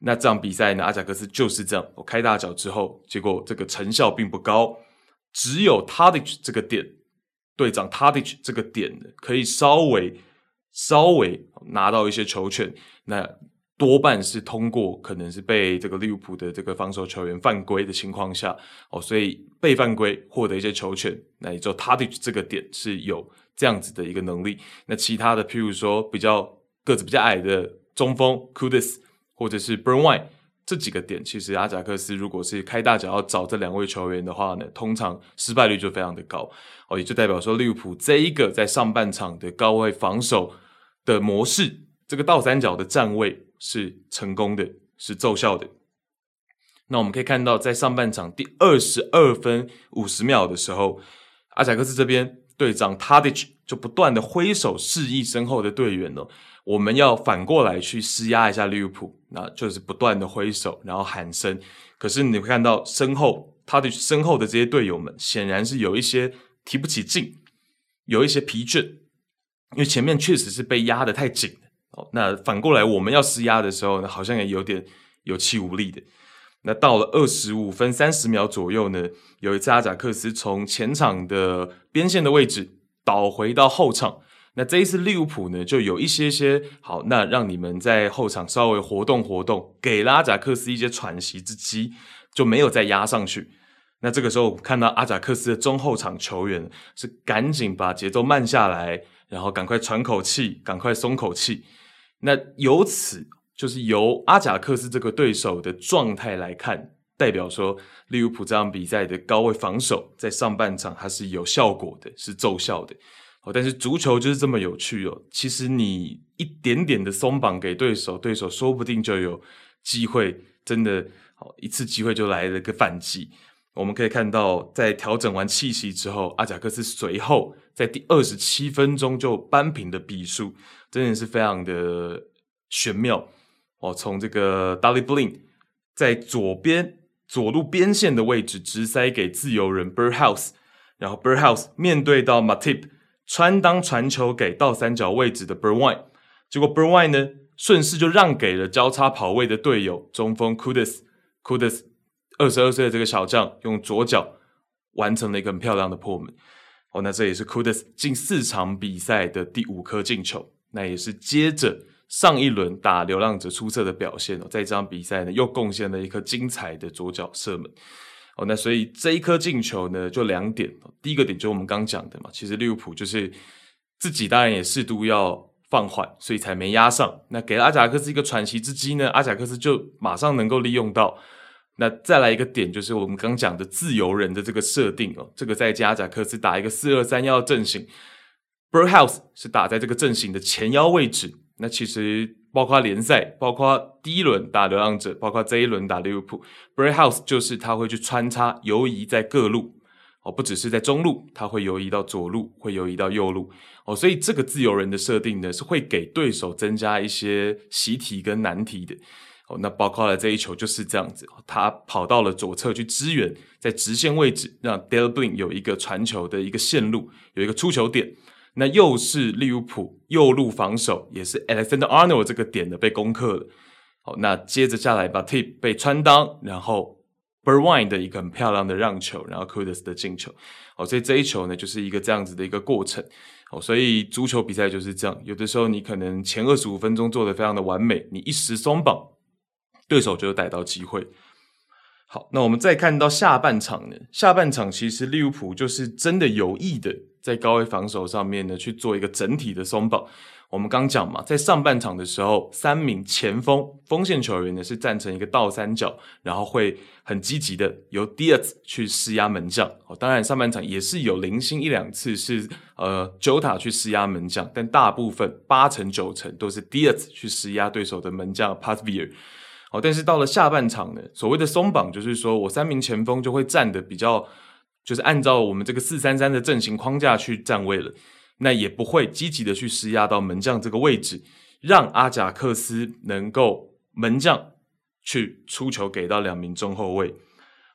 S1: 那这场比赛呢，阿贾克斯就是这样，我开大脚之后，结果这个成效并不高，只有 Tadic 这个点，队长 Tadic 这个点，可以稍微稍微拿到一些球权，那多半是通过可能是被这个利物浦的这个防守球员犯规的情况下哦，所以被犯规获得一些球权，那也就 t a d i 这个点是有这样子的一个能力。那其他的，譬如说比较个子比较矮的中锋 Kudus 或者是 Bergwijn 这几个点，其实阿贾克斯如果是开大脚要找这两位球员的话呢，通常失败率就非常的高哦，也就代表说利物浦这一个在上半场的高位防守的模式，这个倒三角的站位是成功的，是奏效的。那我们可以看到，在上半场第二十二分五十秒的时候，阿贾克斯这边队长 Tadic 就不断的挥手示意身后的队员哦。我们要反过来去施压一下利物浦，那就是不断的挥手，然后喊声。可是你会看到身后他的身后的这些队友们，显然是有一些提不起劲，有一些疲倦，因为前面确实是被压得太紧。哦，那反过来我们要施压的时候呢，好像也有点有气无力的。那到了二十五分三十秒左右呢，有一次阿贾克斯从前场的边线的位置倒回到后场。那这一次利物浦呢，就有一些些好，那让你们在后场稍微活动活动，给了阿贾克斯一些喘息之机，就没有再压上去。那这个时候，看到阿贾克斯的中后场球员是赶紧把节奏慢下来，然后赶快喘口气，赶快松口气。那由此就是由阿贾克斯这个对手的状态来看，代表说利物浦这场比赛的高位防守在上半场还是有效果的，是奏效的。哦，但是足球就是这么有趣哦。其实你一点点的松绑给对手，对手说不定就有机会，真的，好一次机会就来了个反击。我们可以看到，在调整完气息之后，阿贾克斯随后在第二十七分钟就扳平的比数，真的是非常的玄妙哦。从这个 Daley Blind 在左边左路边线的位置直塞给自由人 Berghuis，然后 Berghuis 面对到 Matip。穿裆传球给倒三角位置的 Bergwijn，结果 Bergwijn 呢顺势就让给了交叉跑位的队友中锋 Kudus，Kudus 二十二岁的这个小将用左脚完成了一个很漂亮的破门。哦，那这也是 Kudus 近四场比赛的第五颗进球，那也是接着上一轮打流浪者出色的表现哦，在这场比赛呢又贡献了一颗精彩的左脚射门。哦，那所以这一颗进球呢，就两点。第一个点就是我们刚讲的嘛，其实利物浦就是自己当然也适度要放缓，所以才没压上。那给了阿贾克斯一个喘息之机呢，阿贾克斯就马上能够利用到。那再来一个点，就是我们刚讲的自由人的这个设定哦，这个在加贾克斯打一个四二三幺阵型，Berghuis 是打在这个阵型的前腰位置。那其实。包括联赛，包括第一轮打流浪者，包括这一轮打利物浦，Berghuis 就是他会去穿插游移在各路哦，不只是在中路，他会游移到左路，会游移到右路哦，所以这个自由人的设定呢，是会给对手增加一些习题跟难题的那包括了这一球就是这样子，他跑到了左侧去支援，在直线位置让 d e l b i n 有一个传球的一个线路，有一个出球点。那又是利物浦右路防守，也是 Alexander Arnold 这个点的被攻克了。好，那接着下来把 Tip 被穿裆，然后 Berwin 的一个很漂亮的让球，然后 Kudus 的进球。好，所以这一球呢，就是一个这样子的一个过程。好，所以足球比赛就是这样，有的时候你可能前二十五分钟做得非常的完美，你一时松绑，对手就逮到机会。好，那我们再看到下半场呢，下半场其实利物浦就是真的有意的。在高位防守上面呢，去做一个整体的松绑。我们刚讲嘛，在上半场的时候，三名前锋锋线球员呢是站成一个倒三角，然后会很积极的由 Diaz 去施压门将。哦，当然上半场也是有零星一两次是呃 Jota 去施压门将，但大部分八成九成都是 Diaz 去施压对手的门将 Pasveer。哦，但是到了下半场呢，所谓的松绑就是说我三名前锋就会站的比较。就是按照我们这个四三三的阵型框架去站位了，那也不会积极的去施压到门将这个位置，让阿贾克斯能够门将去出球给到两名中后卫，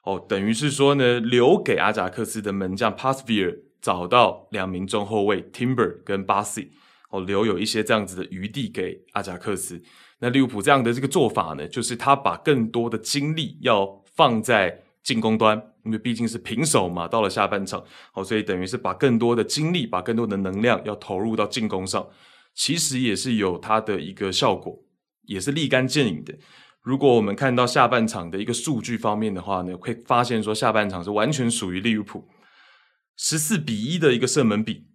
S1: 哦，等于是说呢，留给阿贾克斯的门将 Pasveer 找到两名中后卫 Timber 跟 Bassey，哦，留有一些这样子的余地给阿贾克斯。那利物浦这样的这个做法呢，就是他把更多的精力要放在进攻端。因为毕竟是平手嘛，到了下半场，好，所以等于是把更多的精力，把更多的能量要投入到进攻上。其实也是有它的一个效果，也是立竿见影的。如果我们看到下半场的一个数据方面的话呢，会发现说下半场是完全属于利物浦，十四比一的一个射门比，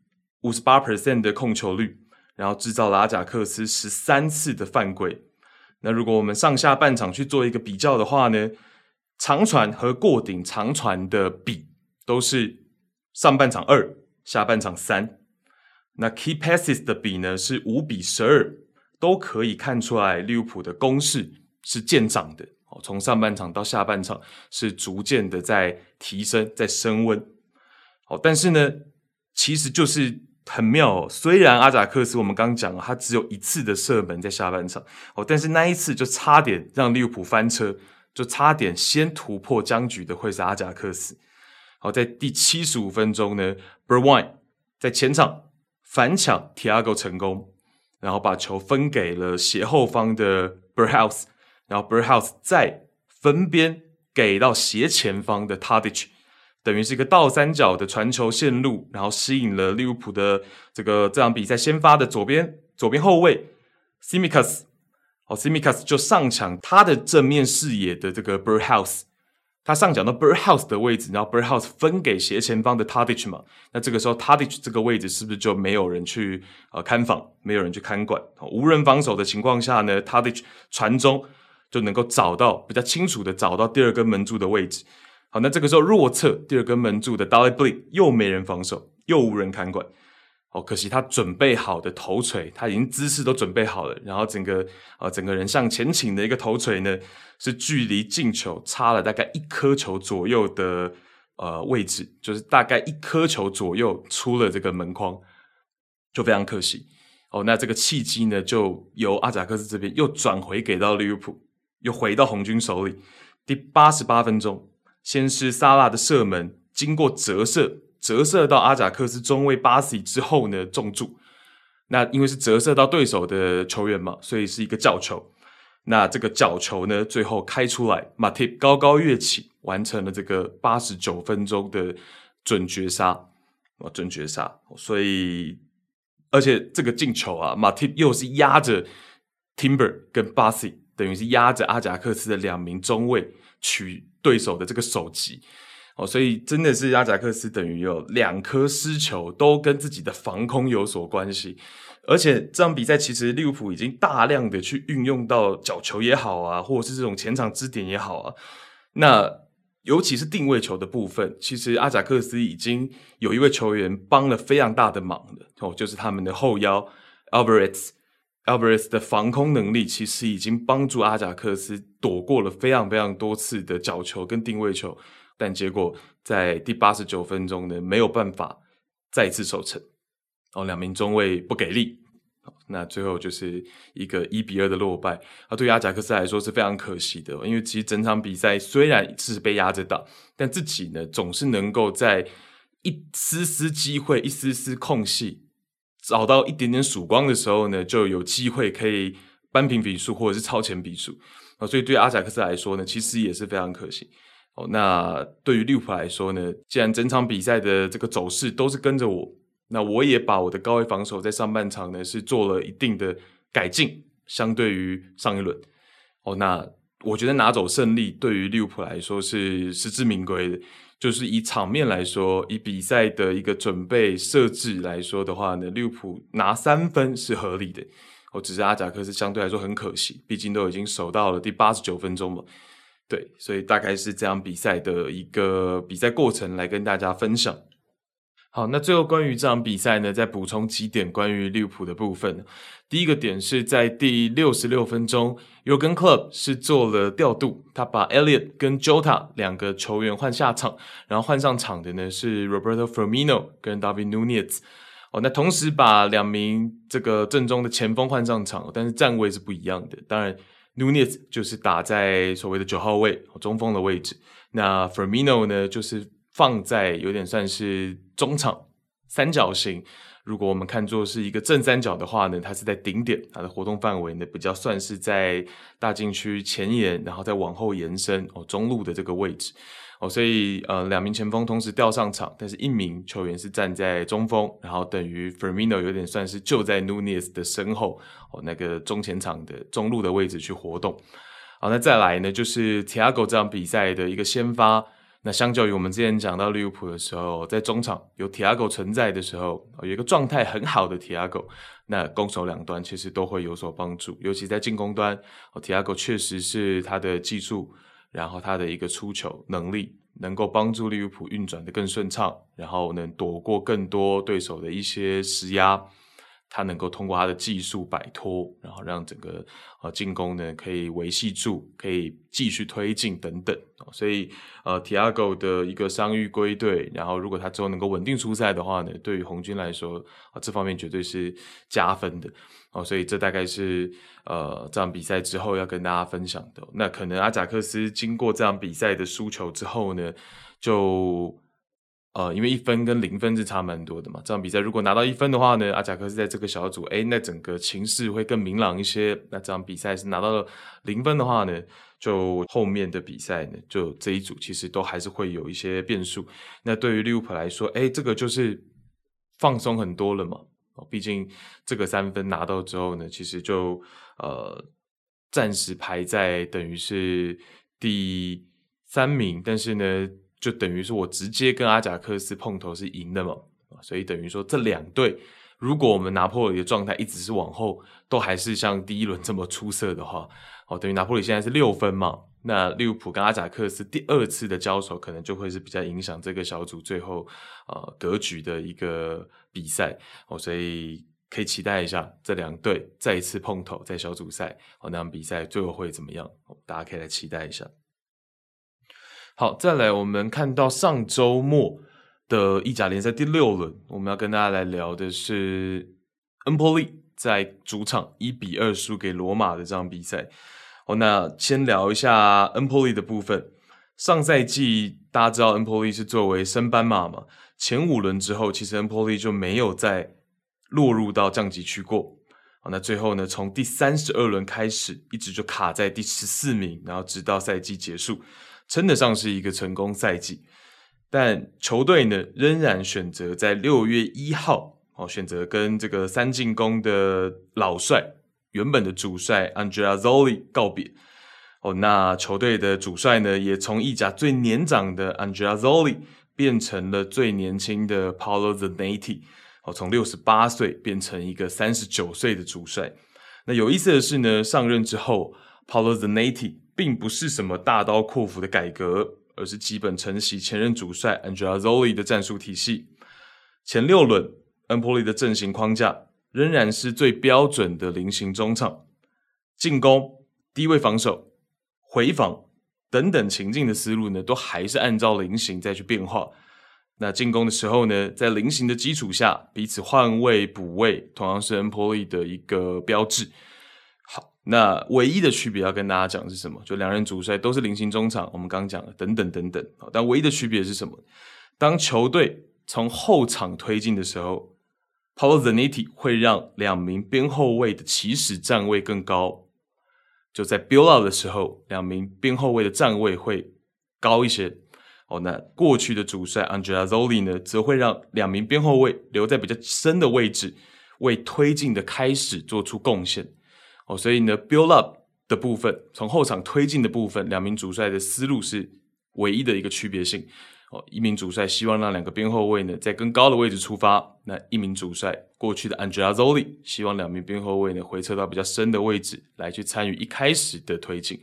S1: 五十八 percent 的控球率，然后制造了阿贾克斯十三次的犯规。那如果我们上下半场去做一个比较的话呢，长传和过顶长传的比都是上半场二，下半场三。那 key passes 的比呢是五比十二，都可以看出来利物浦的攻势是渐长的哦，从上半场到下半场是逐渐的在提升，在升温。哦，但是呢，其实就是很妙哦。虽然阿贾克斯我们刚讲了，他只有一次的射门在下半场哦，但是那一次就差点让利物浦翻车，就差点先突破僵局的会是阿贾克斯。好，在第七十五分钟呢，Bergwijn 在前场。反抢 Thiago 成功，然后把球分给了斜后方的 Berghuis，然后 Berghuis 再分边给到斜前方的 Tadic，等于是一个倒三角的传球线路，然后吸引了利物浦的这个这场比赛先发的左边左边后卫 Simikas 哦 Simikas 就上抢他的正面视野的这个 Birdhouse，。他上讲到 Birdhouse 的位置，然后 Birdhouse 分给斜前方的 Tadic 嘛，那这个时候 Tadic 这个位置是不是就没有人去呃看防，没有人去看管，无人防守的情况下呢，Tadic 传中就能够找到比较清楚的找到第二根门柱的位置。好，那这个时候弱侧第二根门柱的 Daley Blind 又没人防守，又无人看管。哦，可惜他准备好的头锤，他已经姿势都准备好了，然后整个呃整个人向前倾的一个头锤呢，是距离进球差了大概一颗球左右的呃位置，就是大概一颗球左右出了这个门框，就非常可惜。哦，那这个契机呢，就由阿贾克斯这边又转回给到利物浦，又回到红军手里。第八十八分钟，先是萨拉的射门，经过折射。折射到阿贾克斯中卫巴西之后呢，中柱。那因为是折射到对手的球员嘛，所以是一个角球。那这个角球呢，最后开出来，马蒂高高跃起，完成了这个八十九分钟的准绝杀，啊，准绝杀。所以，而且这个进球啊，马蒂又是压着 Timber 跟巴西，等于是压着阿贾克斯的两名中卫取对手的这个首级。哦，所以真的是阿贾克斯等于有两颗失球，都跟自己的防空有所关系。而且这场比赛其实利物浦已经大量的去运用到角球也好啊，或者是这种前场支点也好啊。那尤其是定位球的部分，其实阿贾克斯已经有一位球员帮了非常大的忙了哦，就是他们的后腰 Alvarez。Alvarez 的防空能力其实已经帮助阿贾克斯躲过了非常非常多次的角球跟定位球。但结果在第八十九分钟呢，没有办法再次守成哦，两名中卫不给力，那最后就是一个一比二的落败。啊，对于阿贾克斯来说是非常可惜的，因为其实整场比赛虽然是被压着打，但自己呢总是能够在一丝丝机会、一丝丝空隙找到一点点曙光的时候呢，就有机会可以扳平比数或者是超前比数啊。所以对阿贾克斯来说呢，其实也是非常可惜。哦，那对于利物浦来说呢，既然整场比赛的这个走势都是跟着我，那我也把我的高位防守在上半场呢是做了一定的改进，相对于上一轮。哦，那我觉得拿走胜利对于利物浦来说是实至名归的。就是以场面来说，以比赛的一个准备设置来说的话呢，利物浦拿三分是合理的。我，只是阿贾克斯相对来说很可惜，毕竟都已经守到了第八十九分钟了。对，所以大概是这样比赛的一个比赛过程来跟大家分享。好，那最后关于这场比赛呢，再补充几点关于利物浦的部分。第一个点是在第六十六分钟，Jurgen Klopp 是做了调度，他把 Elliot 跟 Jota 两个球员换下场，然后换上场的呢是 Roberto Firmino 跟 David Nunez。哦，那同时把两名这个正中的前锋换上场，但是站位是不一样的，当然。Nunez 就是打在所谓的九号位中锋的位置，那 Firmino 呢，就是放在有点算是中场三角形。如果我们看作是一个正三角的话呢，它是在顶点，它的活动范围呢比较算是在大禁区前沿，然后再往后延伸哦，中路的这个位置。哦，所以呃，两名前锋同时调上场，但是一名球员是站在中锋，然后等于 Firmino 有点算是就在 Nunez 的身后哦，那个中前场的中路的位置去活动。好，那再来呢，就是 Tiago 这场比赛的一个先发。那相较于我们之前讲到利物浦的时候，在中场有 Thiago 存在的时候，有一个状态很好的 Thiago，那攻守两端其实都会有所帮助，尤其在进攻端，Thiago 确实是他的技术，然后他的一个出球能力，能够帮助利物浦运转得更顺畅，然后能躲过更多对手的一些施压。他能够通过他的技术摆脱，然后让整个呃进攻呢可以维系住，可以继续推进等等。所以呃，Tiago 的一个伤愈归队，然后如果他之后能够稳定出赛的话呢，对于红军来说啊，这方面绝对是加分的。哦，所以这大概是呃这场比赛之后要跟大家分享的。那可能阿贾克斯经过这场比赛的输球之后呢，就。呃，因为一分跟零分是差蛮多的嘛。这场比赛如果拿到一分的话呢，阿贾克斯在这个小组，诶，那整个情势会更明朗一些。那这场比赛是拿到了零分的话呢，就后面的比赛呢，就这一组其实都还是会有一些变数。那对于利物浦来说，诶，这个就是放松很多了嘛。毕竟这个三分拿到之后呢，其实就呃暂时排在等于是第三名，但是呢。就等于说，我直接跟阿贾克斯碰头是赢的嘛，所以等于说这两队，如果我们拿破里的状态一直是往后，都还是像第一轮这么出色的话，哦，等于拿破里现在是六分嘛，那利物浦跟阿贾克斯第二次的交手，可能就会是比较影响这个小组最后呃格局的一个比赛哦，所以可以期待一下这两队再一次碰头在小组赛哦，那场比赛最后会怎么样？大家可以来期待一下。好，再来，我们看到上周末的意甲联赛第六轮，我们要跟大家来聊的是恩波利在主场一比二输给罗马的这场比赛。哦，那先聊一下恩波利的部分。上赛季大家知道恩波利是作为升班马嘛，前五轮之后，其实恩波利就没有再落入到降级区过。哦，那最后呢，从第三十二轮开始，一直就卡在第十四名，然后直到赛季结束。称得上是一个成功赛季，但球队呢仍然选择在六月一号哦，选择跟这个三进攻的老帅原本的主帅 Andrea Zoli 告别哦。那球队的主帅呢，也从意甲最年长的 Andrea Zoli 变成了最年轻的 Paolo Zanetti 哦，从六十八岁变成一个三十九岁的主帅。那有意思的是呢，上任之后 Paolo Zanetti 并不是什么大刀阔斧的改革，而是基本承袭前任主帅 Andrea Zoli 的战术体系。前六轮，恩波利的阵型框架仍然是最标准的菱形中场，进攻、低位防守、回防等等情境的思路呢，都还是按照菱形再去变化。那进攻的时候呢，在菱形的基础下，彼此换位补位，同样是恩波利的一个标志。那唯一的区别要跟大家讲是什么？就两人主帅都是菱形中场，我们刚讲了等等等等。但唯一的区别是什么？当球队从后场推进的时候，Paolo Zanetti 会让两名边后卫的起始站位更高；就在 Build Out 的时候，两名边后卫的站位会高一些。哦，那过去的主帅 Andrea Zoli 呢，则会让两名边后卫留在比较深的位置，为推进的开始做出贡献。哦，所以呢，build up 的部分，从后场推进的部分，两名主帅的思路是唯一的一个区别性。哦，一名主帅希望让两个边后卫呢在更高的位置出发，那一名主帅过去的 Andrea Zoli 希望两名边后卫呢回撤到比较深的位置来去参与一开始的推进。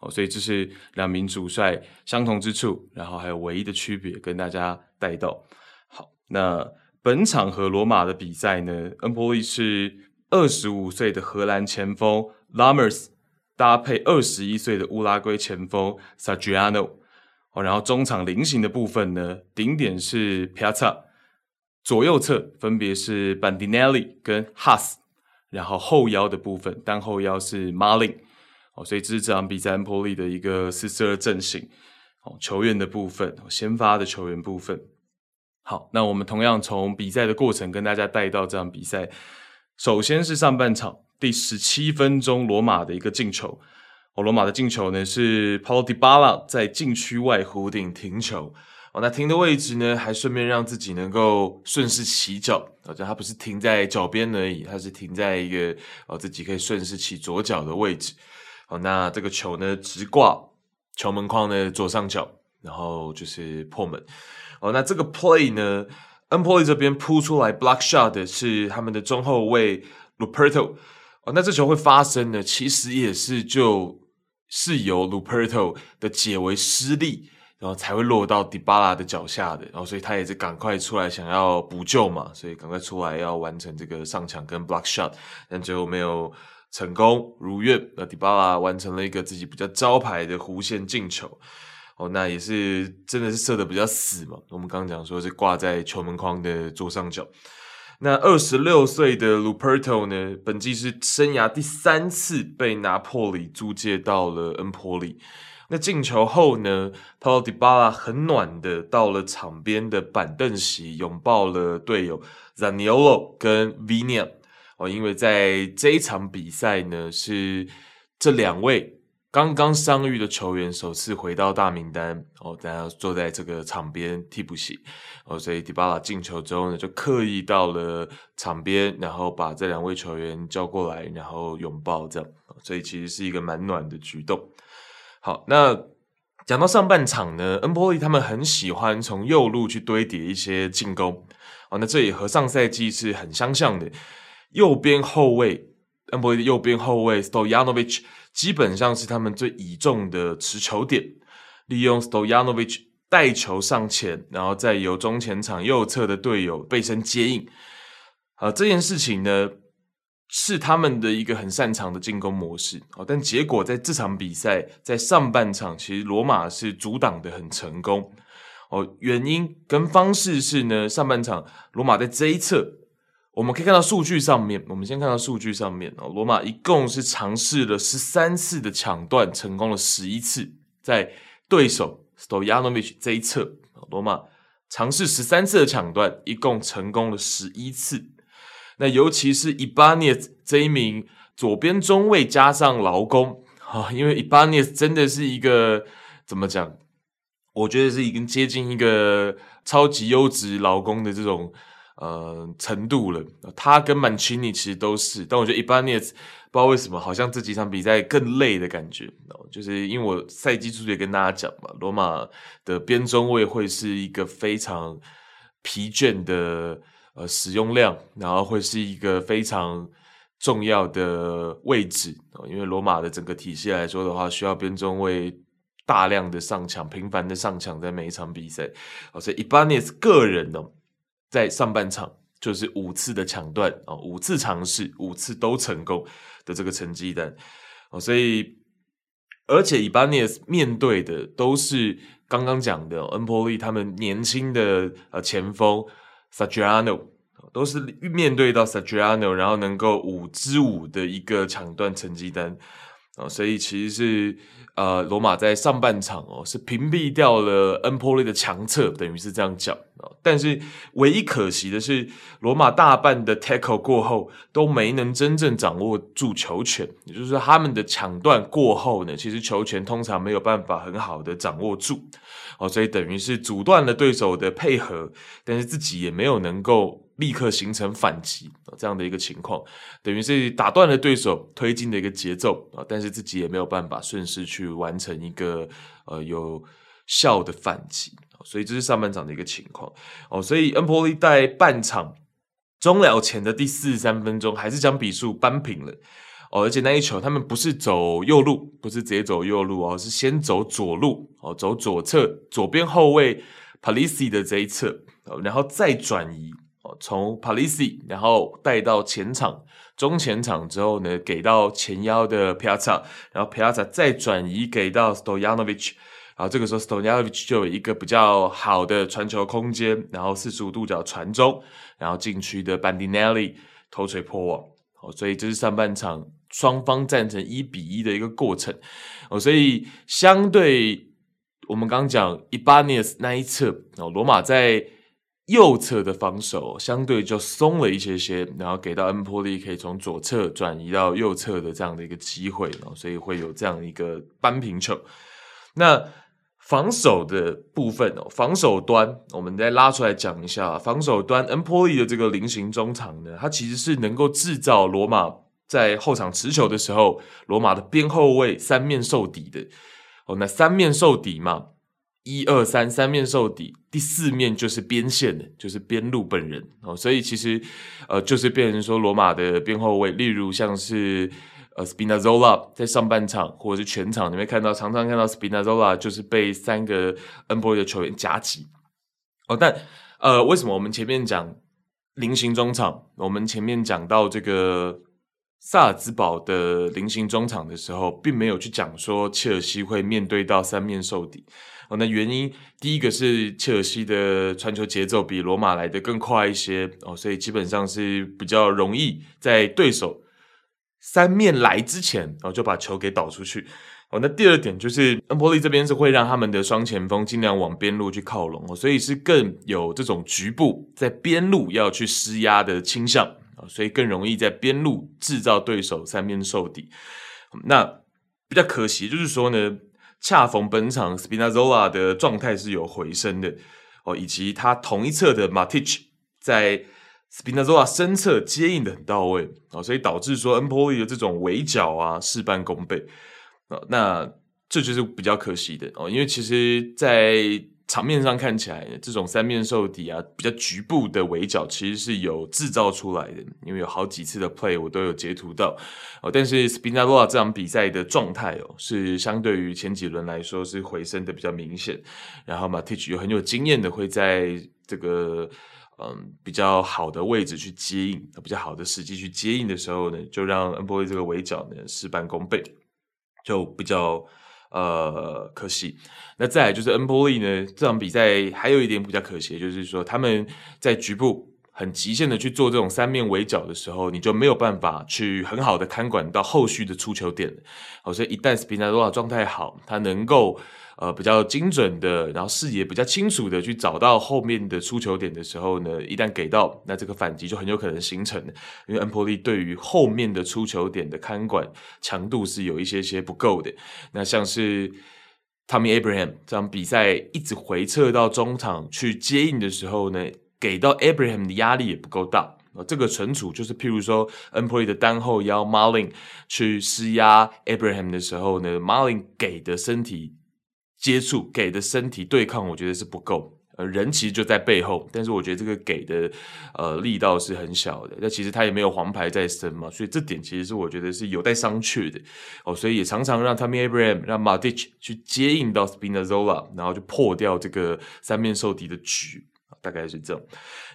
S1: 哦，所以这是两名主帅相同之处，然后还有唯一的区别跟大家带到。好，那本场和罗马的比赛呢，恩波利是。二十五岁的荷兰前锋 Lammers 搭配二十一岁的乌拉圭前锋 Sadriano 哦，然后中场菱形的部分呢，顶点是 Piazza，左右侧分别是 Bandinelli 跟 Haas，然后后腰的部分单后腰是 Marlin 哦，所以这是这场比赛恩波利的一个四四二阵型哦，球员的部分，先发的球员部分。好，那我们同样从比赛的过程跟大家带到这场比赛。首先是上半场第十七分钟，罗马的一个进球哦，罗马的进球呢是 Paul Di b a l a 在禁区外弧顶停球。哦，那停的位置呢，还顺便让自己能够顺势起脚。哦，就他不是停在脚边而已，他是停在一个哦自己可以顺势起左脚的位置。哦，那这个球呢直挂球门框的左上角，然后就是破门。哦，那这个 play 呢，Empoli 这边扑出来 block shot 的是他们的中后卫 Luperto。哦，那这球会发生呢，其实也是就是由 Luperto 的解围失利。然后才会落到迪巴拉的脚下的，然后所以他也是赶快出来想要补救嘛，所以赶快出来要完成这个上抢跟 block shot，但最后没有成功如愿。那迪巴拉完成了一个自己比较招牌的弧线进球，哦，那也是真的是射的比较死嘛。我们刚刚讲说是挂在球门框的左上角。那二十六岁的 Luperto 呢，本季是生涯第三次被拿破里租借到了恩波里。那进球后呢，Paul Di b a l a 很暖的到了场边的板凳席，拥抱了队友 Zaniolo 跟 Viña 哦，因为在这一场比赛呢，是这两位刚刚伤愈的球员首次回到大名单哦，大家坐在这个场边替补席哦，所以迪巴拉进球之后呢，就刻意到了场边，然后把这两位球员叫过来，然后拥抱这样，所以其实是一个蛮暖的举动。好，那讲到上半场呢，恩波利他们很喜欢从右路去堆叠一些进攻，哦，那这也和上赛季是很相像的。右边后卫，恩波利的右边后卫 Stojanovic 基本上是他们最倚重的持球点，利用 Stojanovic 带球上前，然后再由中前场右侧的队友背身接应。好，这件事情呢，是他们的一个很擅长的进攻模式，哦，但结果在这场比赛，在上半场，其实罗马是阻挡的很成功，哦，原因跟方式是呢，上半场罗马在这一侧，我们可以看到数据上面，我们先看到数据上面，哦，罗马一共是尝试了十三次的抢断，成功了十一次，在对手 Stojanovic 这一侧，罗马尝试十三次的抢断，一共成功了十一次。那尤其是伊巴涅斯这一名左边中卫加上劳工啊，因为伊巴涅斯真的是一个怎么讲？我觉得是已经接近一个超级优质劳工的这种呃程度了。他跟曼奇尼其实都是，但我觉得伊巴涅斯不知道为什么，好像这几场比赛更累的感觉。就是因为我赛季初也跟大家讲嘛，罗马的边中卫会是一个非常疲倦的。呃，使用量，然后会是一个非常重要的位置，因为罗马的整个体系来说的话，需要边中卫大量的上抢，频繁的上抢，在每一场比赛。所以伊巴涅斯个人呢，在上半场就是五次的抢断啊，五次尝试，五次都成功的这个成绩单。哦，所以而且伊巴涅斯面对的都是刚刚讲的恩波利他们年轻的呃前锋。Satriano 都是面对到 Satriano，然后能够五之五的一个抢断成绩单哦，所以其实是呃罗马在上半场哦是屏蔽掉了恩波利的强侧，等于是这样讲哦。但是唯一可惜的是，罗马大半的 tackle 过后都没能真正掌握住球权，也就是说他们的抢断过后呢，其实球权通常没有办法很好的掌握住。哦，所以等于是阻断了对手的配合，但是自己也没有能够立刻形成反击这样的一个情况，等于是打断了对手推进的一个节奏啊，但是自己也没有办法顺势去完成一个呃有效的反击，所以这是上半场的一个情况哦，所以恩波利在半场终了前的第四十三分钟，还是将比数扳平了。哦，而且那一球他们不是走右路，不是直接走右路哦，是先走左路哦，走左侧左边后卫 Palisi 的这一侧，然后再转移，从 Palisi 然后带到前场中前场之后呢，给到前腰的 Piazza，然后 Piazza 再转移给到 Stojanovic，然后这个时候 Stojanovic 就有一个比较好的传球空间，然后四十五度角传中，然后禁区的 Bandinelli 头锤破网，哦，所以这是上半场。双方战成一比一的一个过程哦，所以相对我们刚刚讲伊巴涅斯那一侧哦，罗马在右侧的防守相对就松了一些些，然后给到恩波利可以从左侧转移到右侧的这样的一个机会，所以会有这样一个扳平球。那防守的部分哦，防守端我们再拉出来讲一下，防守端恩波利的这个菱形中场呢，它其实是能够制造罗马在后场持球的时候，罗马的边后卫三面受敌的哦，那三面受敌嘛。一二三，三面受敌，第四面就是边线的，就是边路本人。哦，所以其实呃，就是变成说罗马的边后卫，例如像是呃 Spina Zola 在上半场或者是全场，你会看到常常看到 Spina Zola 就是被三个恩波利的球员夹击。哦，但呃，为什么我们前面讲菱形中场，我们前面讲到这个萨尔兹堡的菱形中场的时候，并没有去讲说切尔西会面对到三面受敌。哦，那原因第一个是切尔西的传球节奏比罗马来的更快一些哦，所以基本上是比较容易在对手三面来之前哦就把球给导出去哦。那第二点就是恩波利这边是会让他们的双前锋尽量往边路去靠拢哦，所以是更有这种局部在边路要去施压的倾向，所以更容易在边路制造对手三边受敌。那比较可惜就是说呢。恰逢本场 Spina Zola 的状态是有回升的哦，以及他同一侧的 Matic 在 Spina Zola 身侧接应的很到位哦，所以导致说恩波利的这种围剿啊事半功倍哦，那这就是比较可惜的哦，因为其实，在场面上看起来，这种三面受敌啊，比较局部的围剿其实是有制造出来的，因为有好几次的 play 我都有截图到哦。但是 Spinalola 这场比赛的状态哦，是相对于前几轮来说是回升的比较明显。然后 Matic 又很有经验的会在这个嗯比较好的位置去接应，比较好的时机去接应的时候呢，就让恩波利这个围剿呢事半功倍，就比较。呃，可惜。那再来就是恩波利呢，这场比赛还有一点比较可惜，就是说他们在局部很极限的去做这种三面围剿的时候，你就没有办法去很好的看管到后续的出球点。好，所以一旦斯皮纳多拉状态好，他能够。呃，比较精准的，然后视野比较清楚的去找到后面的出球点的时候呢，一旦给到，那这个反击就很有可能形成。因为恩波利对于后面的出球点的看管强度是有一些些不够的。那像是 Tommy Abraham 这场比赛一直回撤到中场去接应的时候呢，给到 Abraham 的压力也不够大。这个存储就是譬如说恩波利的单后腰 Marlin 去施压 Abraham 的时候呢，Marlin 给的身体。接触给的身体对抗，我觉得是不够。呃，人其实就在背后，但是我觉得这个给的呃力道是很小的。那其实他也没有黄牌在身嘛，所以这点其实是我觉得是有待商榷的。哦，所以也常常让 Tommy Abraham 让 Matic 去接应到 Spinazzola，然后就破掉这个三面受敌的局，大概是这样。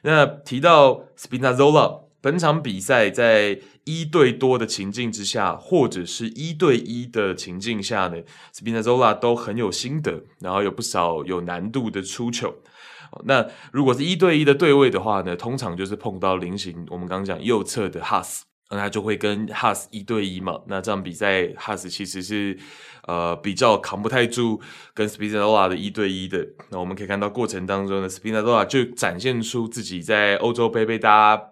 S1: 那提到 Spinazzola。本场比赛在一对多的情境之下，或者是一对一的情境下呢，Spina Zola 都很有心得，然后有不少有难度的出球。那如果是一对一的对位的话呢，通常就是碰到菱形，我们刚刚讲右侧的 Haas，那他就会跟 Haas 一对一嘛。那这场比赛 Haas 其实是呃比较扛不太住跟 Spina Zola 的一对一的。那我们可以看到过程当中呢，Spina Zola 就展现出自己在欧洲杯被大家。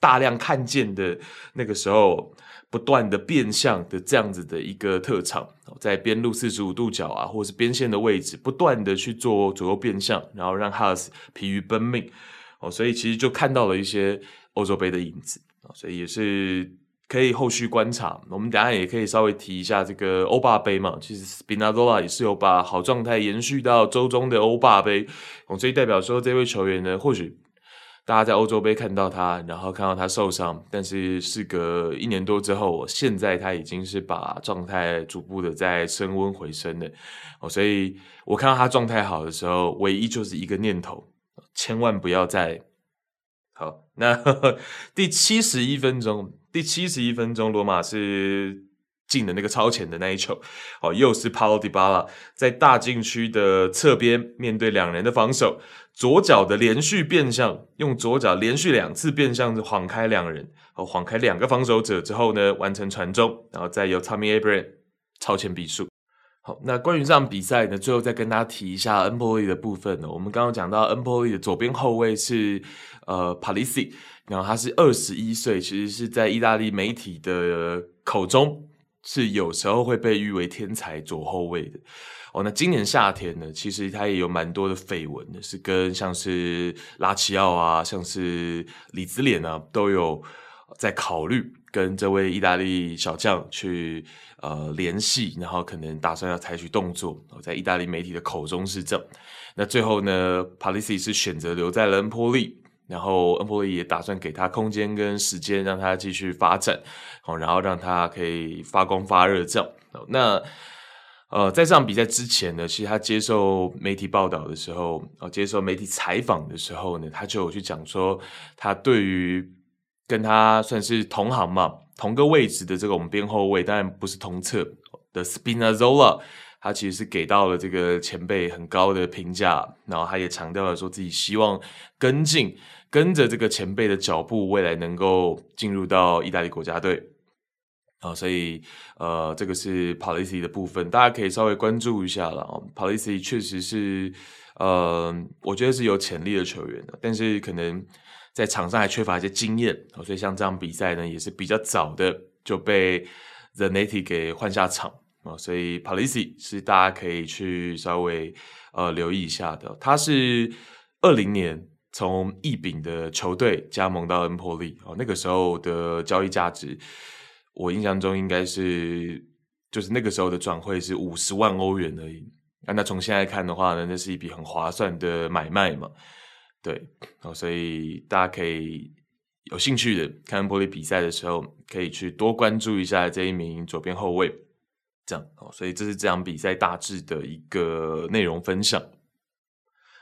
S1: 大量看见的那个时候，不断的变向的这样子的一个特长，在边路四十五度角啊，或是边线的位置，不断的去做左右变向，然后让哈斯疲于奔命哦，所以其实就看到了一些欧洲杯的影子啊，所以也是可以后续观察。我们等下也可以稍微提一下这个欧霸杯嘛，其实斯皮纳佐拉也是有把好状态延续到周中的欧霸杯，所以代表说这位球员呢，或许。大家在欧洲杯看到他，然后看到他受伤，但是事隔一年多之后，现在他已经是把状态逐步的在升温回升了。哦，所以我看到他状态好的时候，唯一就是一个念头，千万不要再好。那呵 呵第七十一分钟，第七十一分钟，罗马是进的那个超前的那一球，哦，又是 Paulo Dybala 在大禁区的侧边面对两人的防守。左脚的连续变向，用左脚连续两次变向，晃开两人，和，晃开两个防守者之后呢，完成传中，然后再由 Tommy Abraham 超前比数。好，那关于这场比赛呢，最后再跟大家提一下 Empoli 的部分呢。我们刚刚讲到 Empoli 的左边后卫是呃 Parisi，然后他是二十一岁，其实是在意大利媒体的口中是有时候会被誉为天才左后卫的。哦，那今年夏天呢，其实他也有蛮多的绯闻的，是跟像是拉齐奥啊，像是里兹脸啊，都有在考虑跟这位意大利小将去。呃，联系，然后可能打算要采取动作，在意大利媒体的口中是这样。那最后呢，Parisi 是选择留在了恩波利，然后恩波利也打算给他空间跟时间，让他继续发展，好，然后让他可以发光发热这样。那呃，在这场比赛之前呢，其实他接受媒体报道的时候，呃，接受媒体采访的时候呢，他就有去讲说，他对于跟他算是同行嘛。同个位置的这个我们边后卫，当然不是同侧的 Spinazzola，他其实是给到了这个前辈很高的评价，然后他也强调了说自己希望跟进，跟着这个前辈的脚步，未来能够进入到意大利国家队。啊，所以呃，这个是 Policy 的部分，大家可以稍微关注一下了。Parisi 确实是呃，我觉得是有潜力的球员的，但是可能。在场上还缺乏一些经验，所以像这样比赛呢，也是比较早的就被 Zanetti 给换下场啊，所以 Policy 是大家可以去稍微呃留意一下的。他是二零年从意丙的球队加盟到恩波利哦，那个时候的交易价值，我印象中应该是就是那个时候的转会是五十万欧元而已。那从现在看的话呢，那是一笔很划算的买卖嘛。对，哦，所以大家可以有兴趣的看恩波利比赛的时候，可以去多关注一下这一名左边后卫，这样哦。所以这是这场比赛大致的一个内容分享。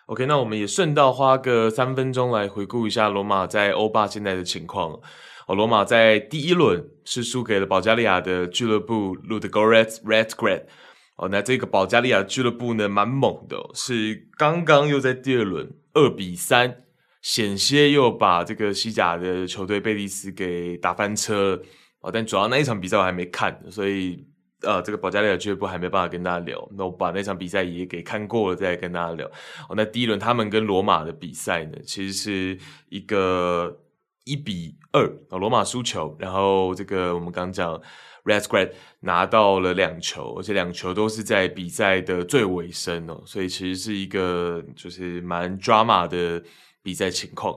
S1: OK，那我们也顺道花个三分钟来回顾一下罗马在欧霸现在的情况。哦，罗马在第一轮是输给了保加利亚的俱乐部 Ludogorets Razgrad。哦，那这个保加利亚俱乐部呢，蛮猛的，是刚刚又在第二轮。二比三，险些又把这个西甲的球队贝蒂斯给打翻车哦。但主要那一场比赛我还没看，所以呃，这个保加利亚俱乐部还没办法跟大家聊。那我把那场比赛也给看过了，再跟大家聊。哦，那第一轮他们跟罗马的比赛呢，其实是一个一比二啊，罗马输球，然后这个我们刚讲。，Rasgrad 拿到了两球，而且两球都是在比赛的最尾声哦，所以其实是一个就是蛮 drama 的比赛情况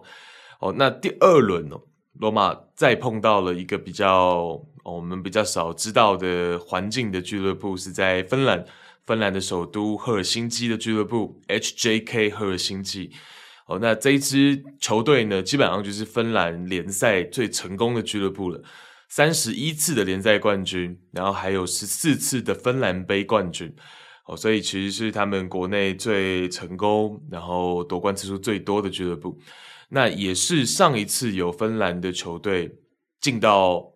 S1: 哦。那第二轮哦，罗马再碰到了一个比较、我们比较少知道的环境的俱乐部，是在芬兰，芬兰的首都赫尔辛基的俱乐部 HJK 赫尔辛基哦。那这一支球队呢，基本上就是芬兰联赛最成功的俱乐部了。三十一次的联赛冠军，然后还有十四次的芬兰杯冠军，哦，所以其实是他们国内最成功，然后夺冠次数最多的俱乐部。那也是上一次有芬兰的球队进到。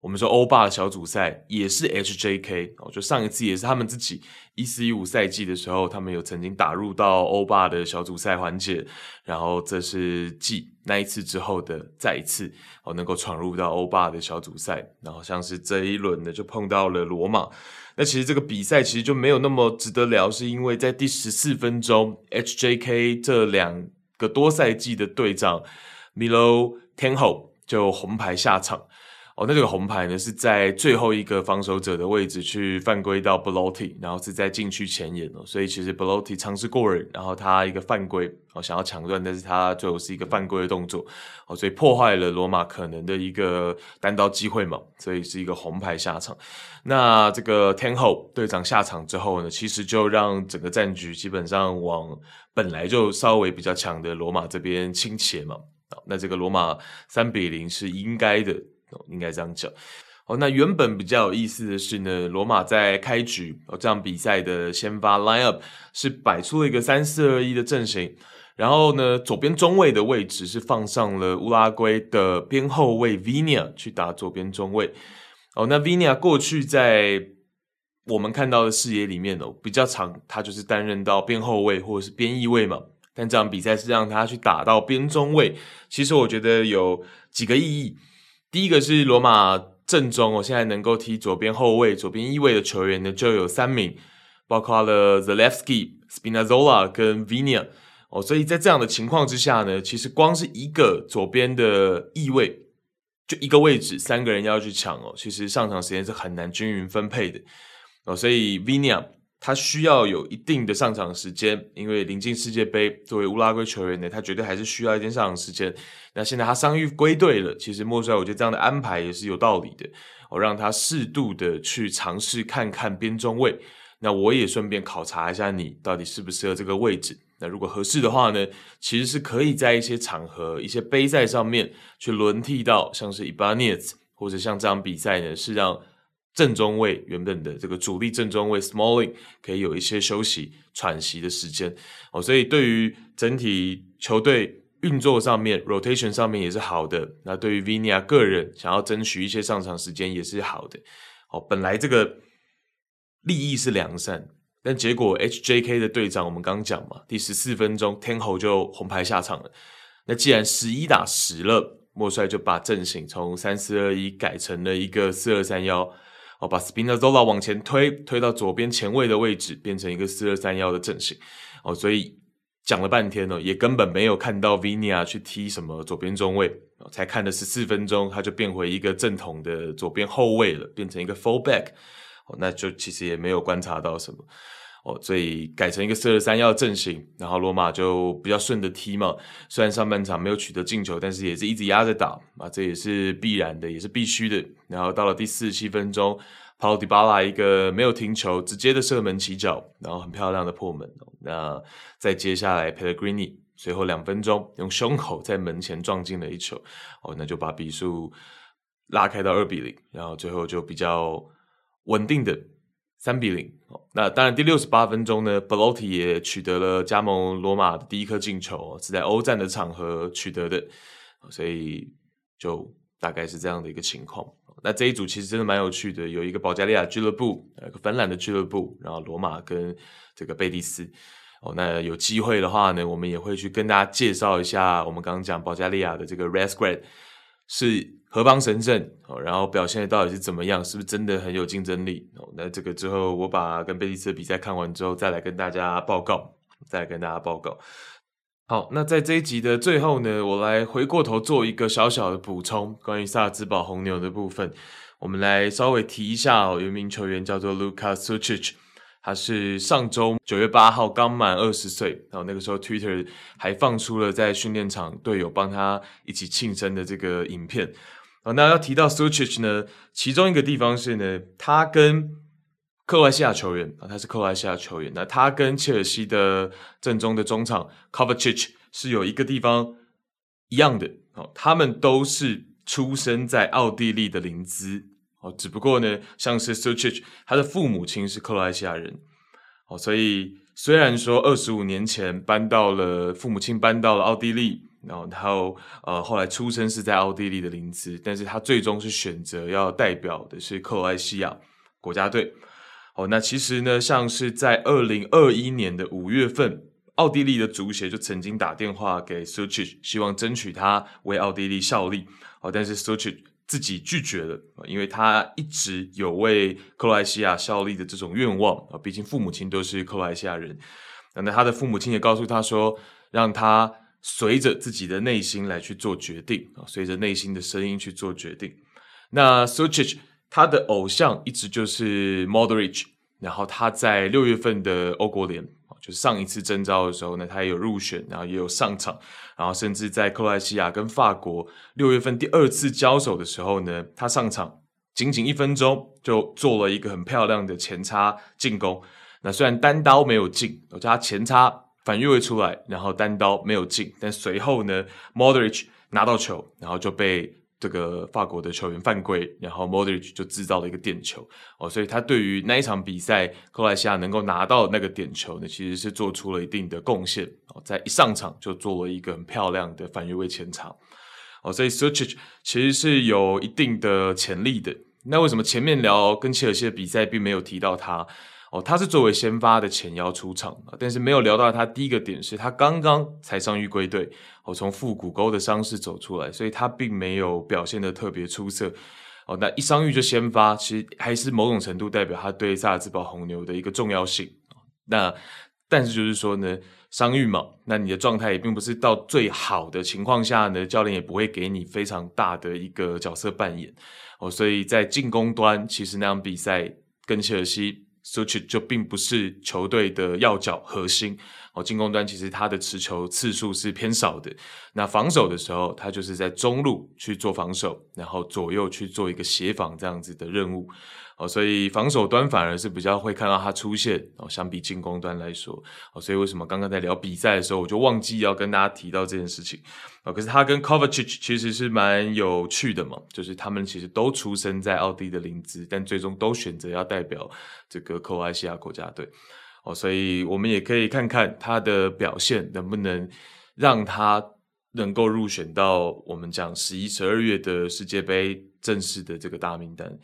S1: 我们说欧霸的小组赛也是 HJK 哦，就上一次也是他们自己一四一五赛季的时候，他们有曾经打入到欧霸的小组赛环节，然后这是继那一次之后的再一次哦，能够闯入到欧霸的小组赛，然后像是这一轮呢就碰到了罗马，那其实这个比赛其实就没有那么值得聊，是因为在第十四分钟，HJK 这两个多赛季的队长 Milo Tenho 就红牌下场。哦，那这个红牌呢，是在最后一个防守者的位置去犯规到 Bloty，然后是在禁区前沿哦，所以其实 Bloty 尝试过人，然后他一个犯规哦，想要抢断，但是他最后是一个犯规的动作哦，所以破坏了罗马可能的一个单刀机会嘛，所以是一个红牌下场。那这个天后队长下场之后呢，其实就让整个战局基本上往本来就稍微比较强的罗马这边倾斜嘛。那这个罗马三比零是应该的。应该这样讲。哦，那原本比较有意思的是呢，罗马在开局哦这场比赛的先发 line up 是摆出了一个三四二一的阵型，然后呢，左边中卫的位置是放上了乌拉圭的边后卫 Viña 去打左边中卫。哦，那 Viña 过去在我们看到的视野里面哦比较长，他就是担任到边后卫或者是边翼位嘛。但这场比赛是让他去打到边中卫，其实我觉得有几个意义。第一个是罗马正中，我现在能够踢左边后卫、左边翼位的球员呢，就有三名。包括了 Zalewski、Spinazzola 跟 Vinia 哦，所以在这样的情况之下呢，其实光是一个左边的翼位，就一个位置，三个人要去抢哦，其实上场时间是很难均匀分配的哦，所以 Vinia 他需要有一定的上场时间，因为临近世界杯，作为乌拉圭球员呢，他绝对还是需要一点上场时间。那现在他伤愈归队了，其实莫帅我觉得这样的安排也是有道理的，哦，让他适度的去尝试看看边中卫。那我也顺便考察一下你到底适不适合这个位置。那如果合适的话呢，其实是可以在一些场合、一些杯赛上面去轮替到，像是伊巴涅兹，或者像这场比赛呢，是让。正中卫原本的这个主力正中卫 Smalling 可以有一些休息喘息的时间哦，所以对于整体球队运作上面 rotation 上面也是好的。那对于 Vinia 个人想要争取一些上场时间也是好的哦。本来这个利益是良善，但结果 HJK 的队长我们刚讲嘛，第十四分钟天后就红牌下场了。那既然十一打十了，莫帅就把阵型从三四二一改成了一个四二三幺。哦，把 Spina Zola 往前推，推到左边前卫的位置，变成一个四二三幺的阵型。哦，所以讲了半天呢，也根本没有看到 Vinia 去踢什么左边中卫，才看了十四分钟，他就变回一个正统的左边后卫了，变成一个 fullback。哦，那就其实也没有观察到什么。哦，所以改成一个四二三幺的阵型，然后罗马就比较顺的踢嘛。虽然上半场没有取得进球，但是也是一直压着打啊，这也是必然的，也是必须的。然后到了第四十七分钟，Paulo Dybala 一个没有停球，直接的射门起脚，然后很漂亮的破门。那再接下来，Pellegrini 随后两分钟用胸口在门前撞进了一球，哦，那就把比数拉开到二比零，然后最后就比较稳定的。三比零，那当然第六十八分钟呢，Belotti 也取得了加盟罗马的第一颗进球，是在欧战的场合取得的，所以就大概是这样的一个情况。那这一组其实真的蛮有趣的，有一个保加利亚俱乐部，一个芬兰的俱乐部，然后罗马跟这个贝蒂斯。哦，那有机会的话呢，我们也会去跟大家介绍一下我们刚刚讲保加利亚的这个 Red Squad 是。何方神圣哦，然后表现的到底是怎么样？是不是真的很有竞争力哦？那这个之后我把跟贝蒂斯的比赛看完之后，再来跟大家报告，再来跟大家报告。好，那在这一集的最后呢，我来回过头做一个小小的补充，关于萨尔兹堡红牛的部分，我们来稍微提一下哦。有一名球员叫做 lucasuchich。他是上周九月八号刚满二十岁，然后那个时候 Twitter 还放出了在训练场队友帮他一起庆生的这个影片。啊，那要提到 Sucic 呢，其中一个地方是呢，他跟克罗埃西亚球员啊，他是克罗埃西亚球员，那他跟切尔西的正中的中场 Kovacic 是有一个地方一样的哦，他们都是出生在奥地利的林兹。哦，只不过呢，像是 Sucic，他的父母亲是克罗埃西亚人，哦，所以虽然说二十五年前搬到了父母亲搬到了奥地利，然后然后呃后来出生是在奥地利的林兹，但是他最终是选择要代表的是克罗埃西亚国家队。哦，那其实呢，像是在二零二一年的五月份，奥地利的足协就曾经打电话给 Sucic，希望争取他为奥地利效力。哦，但是 Sucic 自己拒绝了，因为他一直有为克罗埃西亚效力的这种愿望啊，毕竟父母亲都是克罗埃西亚人。那他的父母亲也告诉他说，让他随着自己的内心来去做决定啊，随着内心的声音去做决定。那 Sucic 他的偶像一直就是 Modric，然后他在六月份的欧国联。就是上一次征召的时候呢，他也有入选，然后也有上场，然后甚至在克罗埃西亚跟法国六月份第二次交手的时候呢，他上场仅仅一分钟就做了一个很漂亮的前插进攻。那虽然单刀没有进，我叫他前插反越位出来，然后单刀没有进，但随后呢，Modric 拿到球，然后就被。这个法国的球员犯规，然后 Modric 就制造了一个点球哦，所以他对于那一场比赛，克罗西亚能够拿到那个点球呢，其实是做出了一定的贡献哦，在一上场就做了一个很漂亮的反越位前场哦，所以 Sucic 其实是有一定的潜力的。那为什么前面聊跟切尔西的比赛并没有提到他？哦，他是作为先发的前腰出场，但是没有聊到他第一个点是他刚刚才伤愈归队，哦，从腹股沟的伤势走出来，所以他并没有表现的特别出色。哦，那一伤愈就先发，其实还是某种程度代表他对萨尔兹堡红牛的一个重要性。那但是就是说呢，伤愈嘛，那你的状态也并不是到最好的情况下呢，教练也不会给你非常大的一个角色扮演哦。所以在进攻端，其实那场比赛跟切尔西。S u c h 就并不是球队的要角核心哦，进攻端其实他的持球次数是偏少的。那防守的时候，他就是在中路去做防守，然后左右去做一个协防这样子的任务。哦，所以防守端反而是比较会看到他出现哦，相比进攻端来说，哦，所以为什么刚刚在聊比赛的时候，我就忘记要跟大家提到这件事情哦。可是他跟 Kovacic 其实是蛮有趣的嘛，就是他们其实都出生在奥地利的林兹，但最终都选择要代表这个克罗埃西亚国家队哦，所以我们也可以看看他的表现能不能让他能够入选到我们讲十一、十二月的世界杯正式的这个大名单。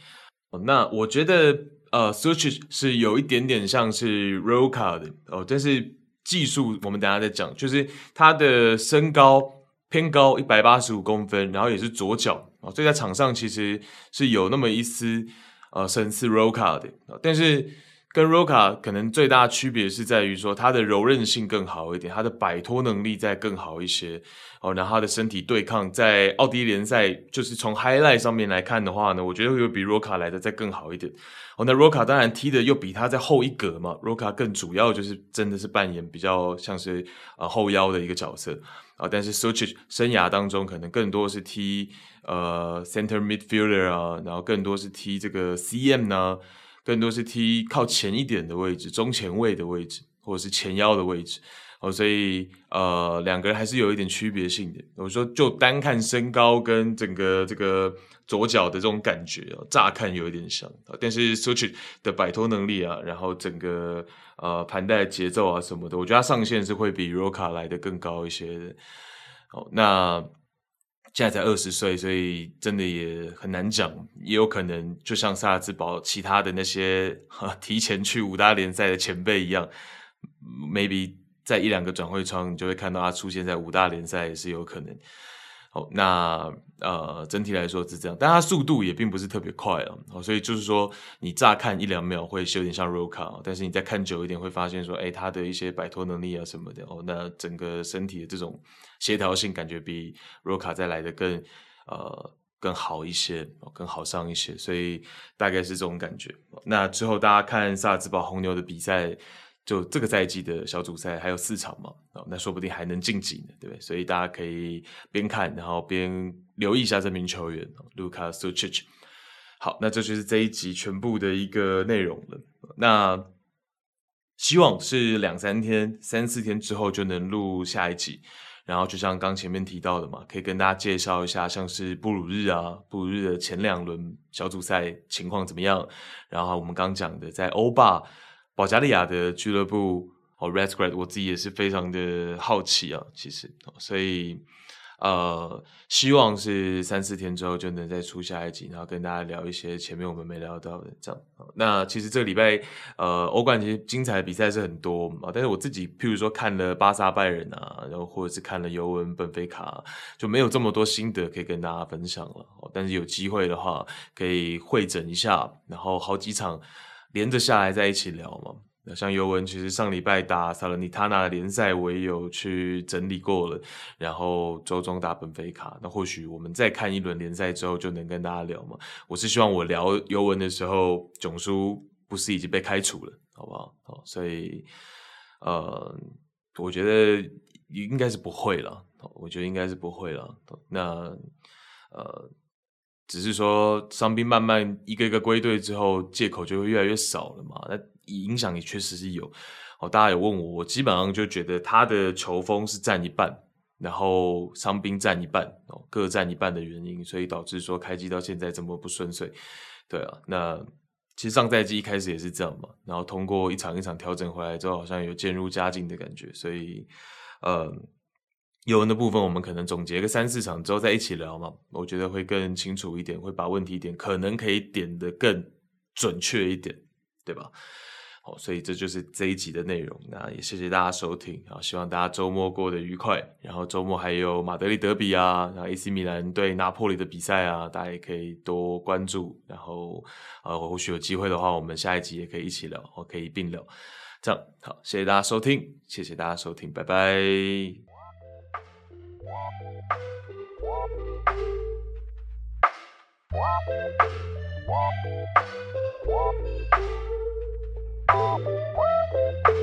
S1: 那我觉得，呃，Sucic 是有一点点像是 Roca 的哦，但是技术我们等下再讲。就是他的身高偏高，一百八十五公分，然后也是左脚哦，所以在场上其实是有那么一丝呃神似 Roca 的，但是。跟 Roca 可能最大的区别是在于说，他的柔韧性更好一点，他的摆脱能力再更好一些哦。然后他的身体对抗，在奥地利联赛就是从 highlight 上面来看的话呢，我觉得会有比 Roca 来的再更好一点哦。那 Roca 当然踢的又比他在后一格嘛，Roca 更主要就是真的是扮演比较像是呃后腰的一个角色啊、哦。但是 Sucic 生涯当中可能更多是踢呃 center midfielder 啊，然后更多是踢这个 CM 呢。更多是踢靠前一点的位置，中前卫的位置，或者是前腰的位置哦，所以呃，两个人还是有一点区别性的。我说就单看身高跟整个这个左脚的这种感觉哦，乍看有一点像，但是 Sucic 的摆脱能力啊，然后整个呃盘带节奏啊什么的，我觉得他上限是会比 Roca 来的更高一些的。哦，那。现在才二十岁，所以真的也很难讲，也有可能就像萨尔茨堡其他的那些提前去五大联赛的前辈一样，maybe 在一两个转会窗，你就会看到他出现在五大联赛也是有可能。好，那呃整体来说是这样，但他速度也并不是特别快啊，所以就是说你乍看一两秒会有点像 Roca，但是你再看久一点会发现说，哎，他的一些摆脱能力啊什么的，哦，那整个身体的这种。协调性感觉比 Roca 再来的更呃更好一些，更好上一些，所以大概是这种感觉。那之后大家看萨尔茨堡红牛的比赛，就这个赛季的小组赛还有四场嘛，那说不定还能晋级呢，对不对？所以大家可以边看，然后边留意一下这名球员 Luka Sucic。好，那这就是这一集全部的一个内容了。那希望是两三天、三四天之后就能录下一集。然后就像刚前面提到的嘛，可以跟大家介绍一下，像是布鲁日啊，布鲁日的前两轮小组赛情况怎么样？然后我们刚讲的在欧霸保加利亚的俱乐部哦，Razgrad，我自己也是非常的好奇啊，其实，所以。呃，希望是三四天之后就能再出下一集，然后跟大家聊一些前面我们没聊到的这样。那其实这个礼拜，呃，欧冠其实精彩的比赛是很多啊，但是我自己譬如说看了巴萨拜仁啊，然后或者是看了尤文本菲卡，就没有这么多心得可以跟大家分享了。但是有机会的话，可以会诊一下，然后好几场连着下来在一起聊嘛。那像尤文，其实上礼拜打萨勒尼塔纳的联赛，我也有去整理过了。然后周中打本菲卡，那或许我们再看一轮联赛之后，就能跟大家聊嘛。我是希望我聊尤文的时候，囧叔不是已经被开除了，好不好？哦，所以呃，我觉得应该是不会了。我觉得应该是不会了。那呃，只是说伤兵慢慢一个一个归队之后，借口就会越来越少了嘛。那影响也确实是有，哦，大家有问我，我基本上就觉得他的球风是占一半，然后伤兵占一半，哦，各占一半的原因，所以导致说开机到现在这么不顺遂，对啊，那其实上赛季一开始也是这样嘛，然后通过一场一场调整回来之后，好像有渐入佳境的感觉，所以，呃，尤文的部分我们可能总结个三四场之后再一起聊嘛，我觉得会更清楚一点，会把问题点可能可以点得更准确一点，对吧？好，所以这就是这一集的内容。那也谢谢大家收听，好，希望大家周末过得愉快。然后周末还有马德里德比啊，然后 AC 米兰对拿破里的比赛啊，大家也可以多关注。然后呃，或许有机会的话，我们下一集也可以一起聊，我可以并聊。这样好，谢谢大家收听，谢谢大家收听，拜拜。Thank you.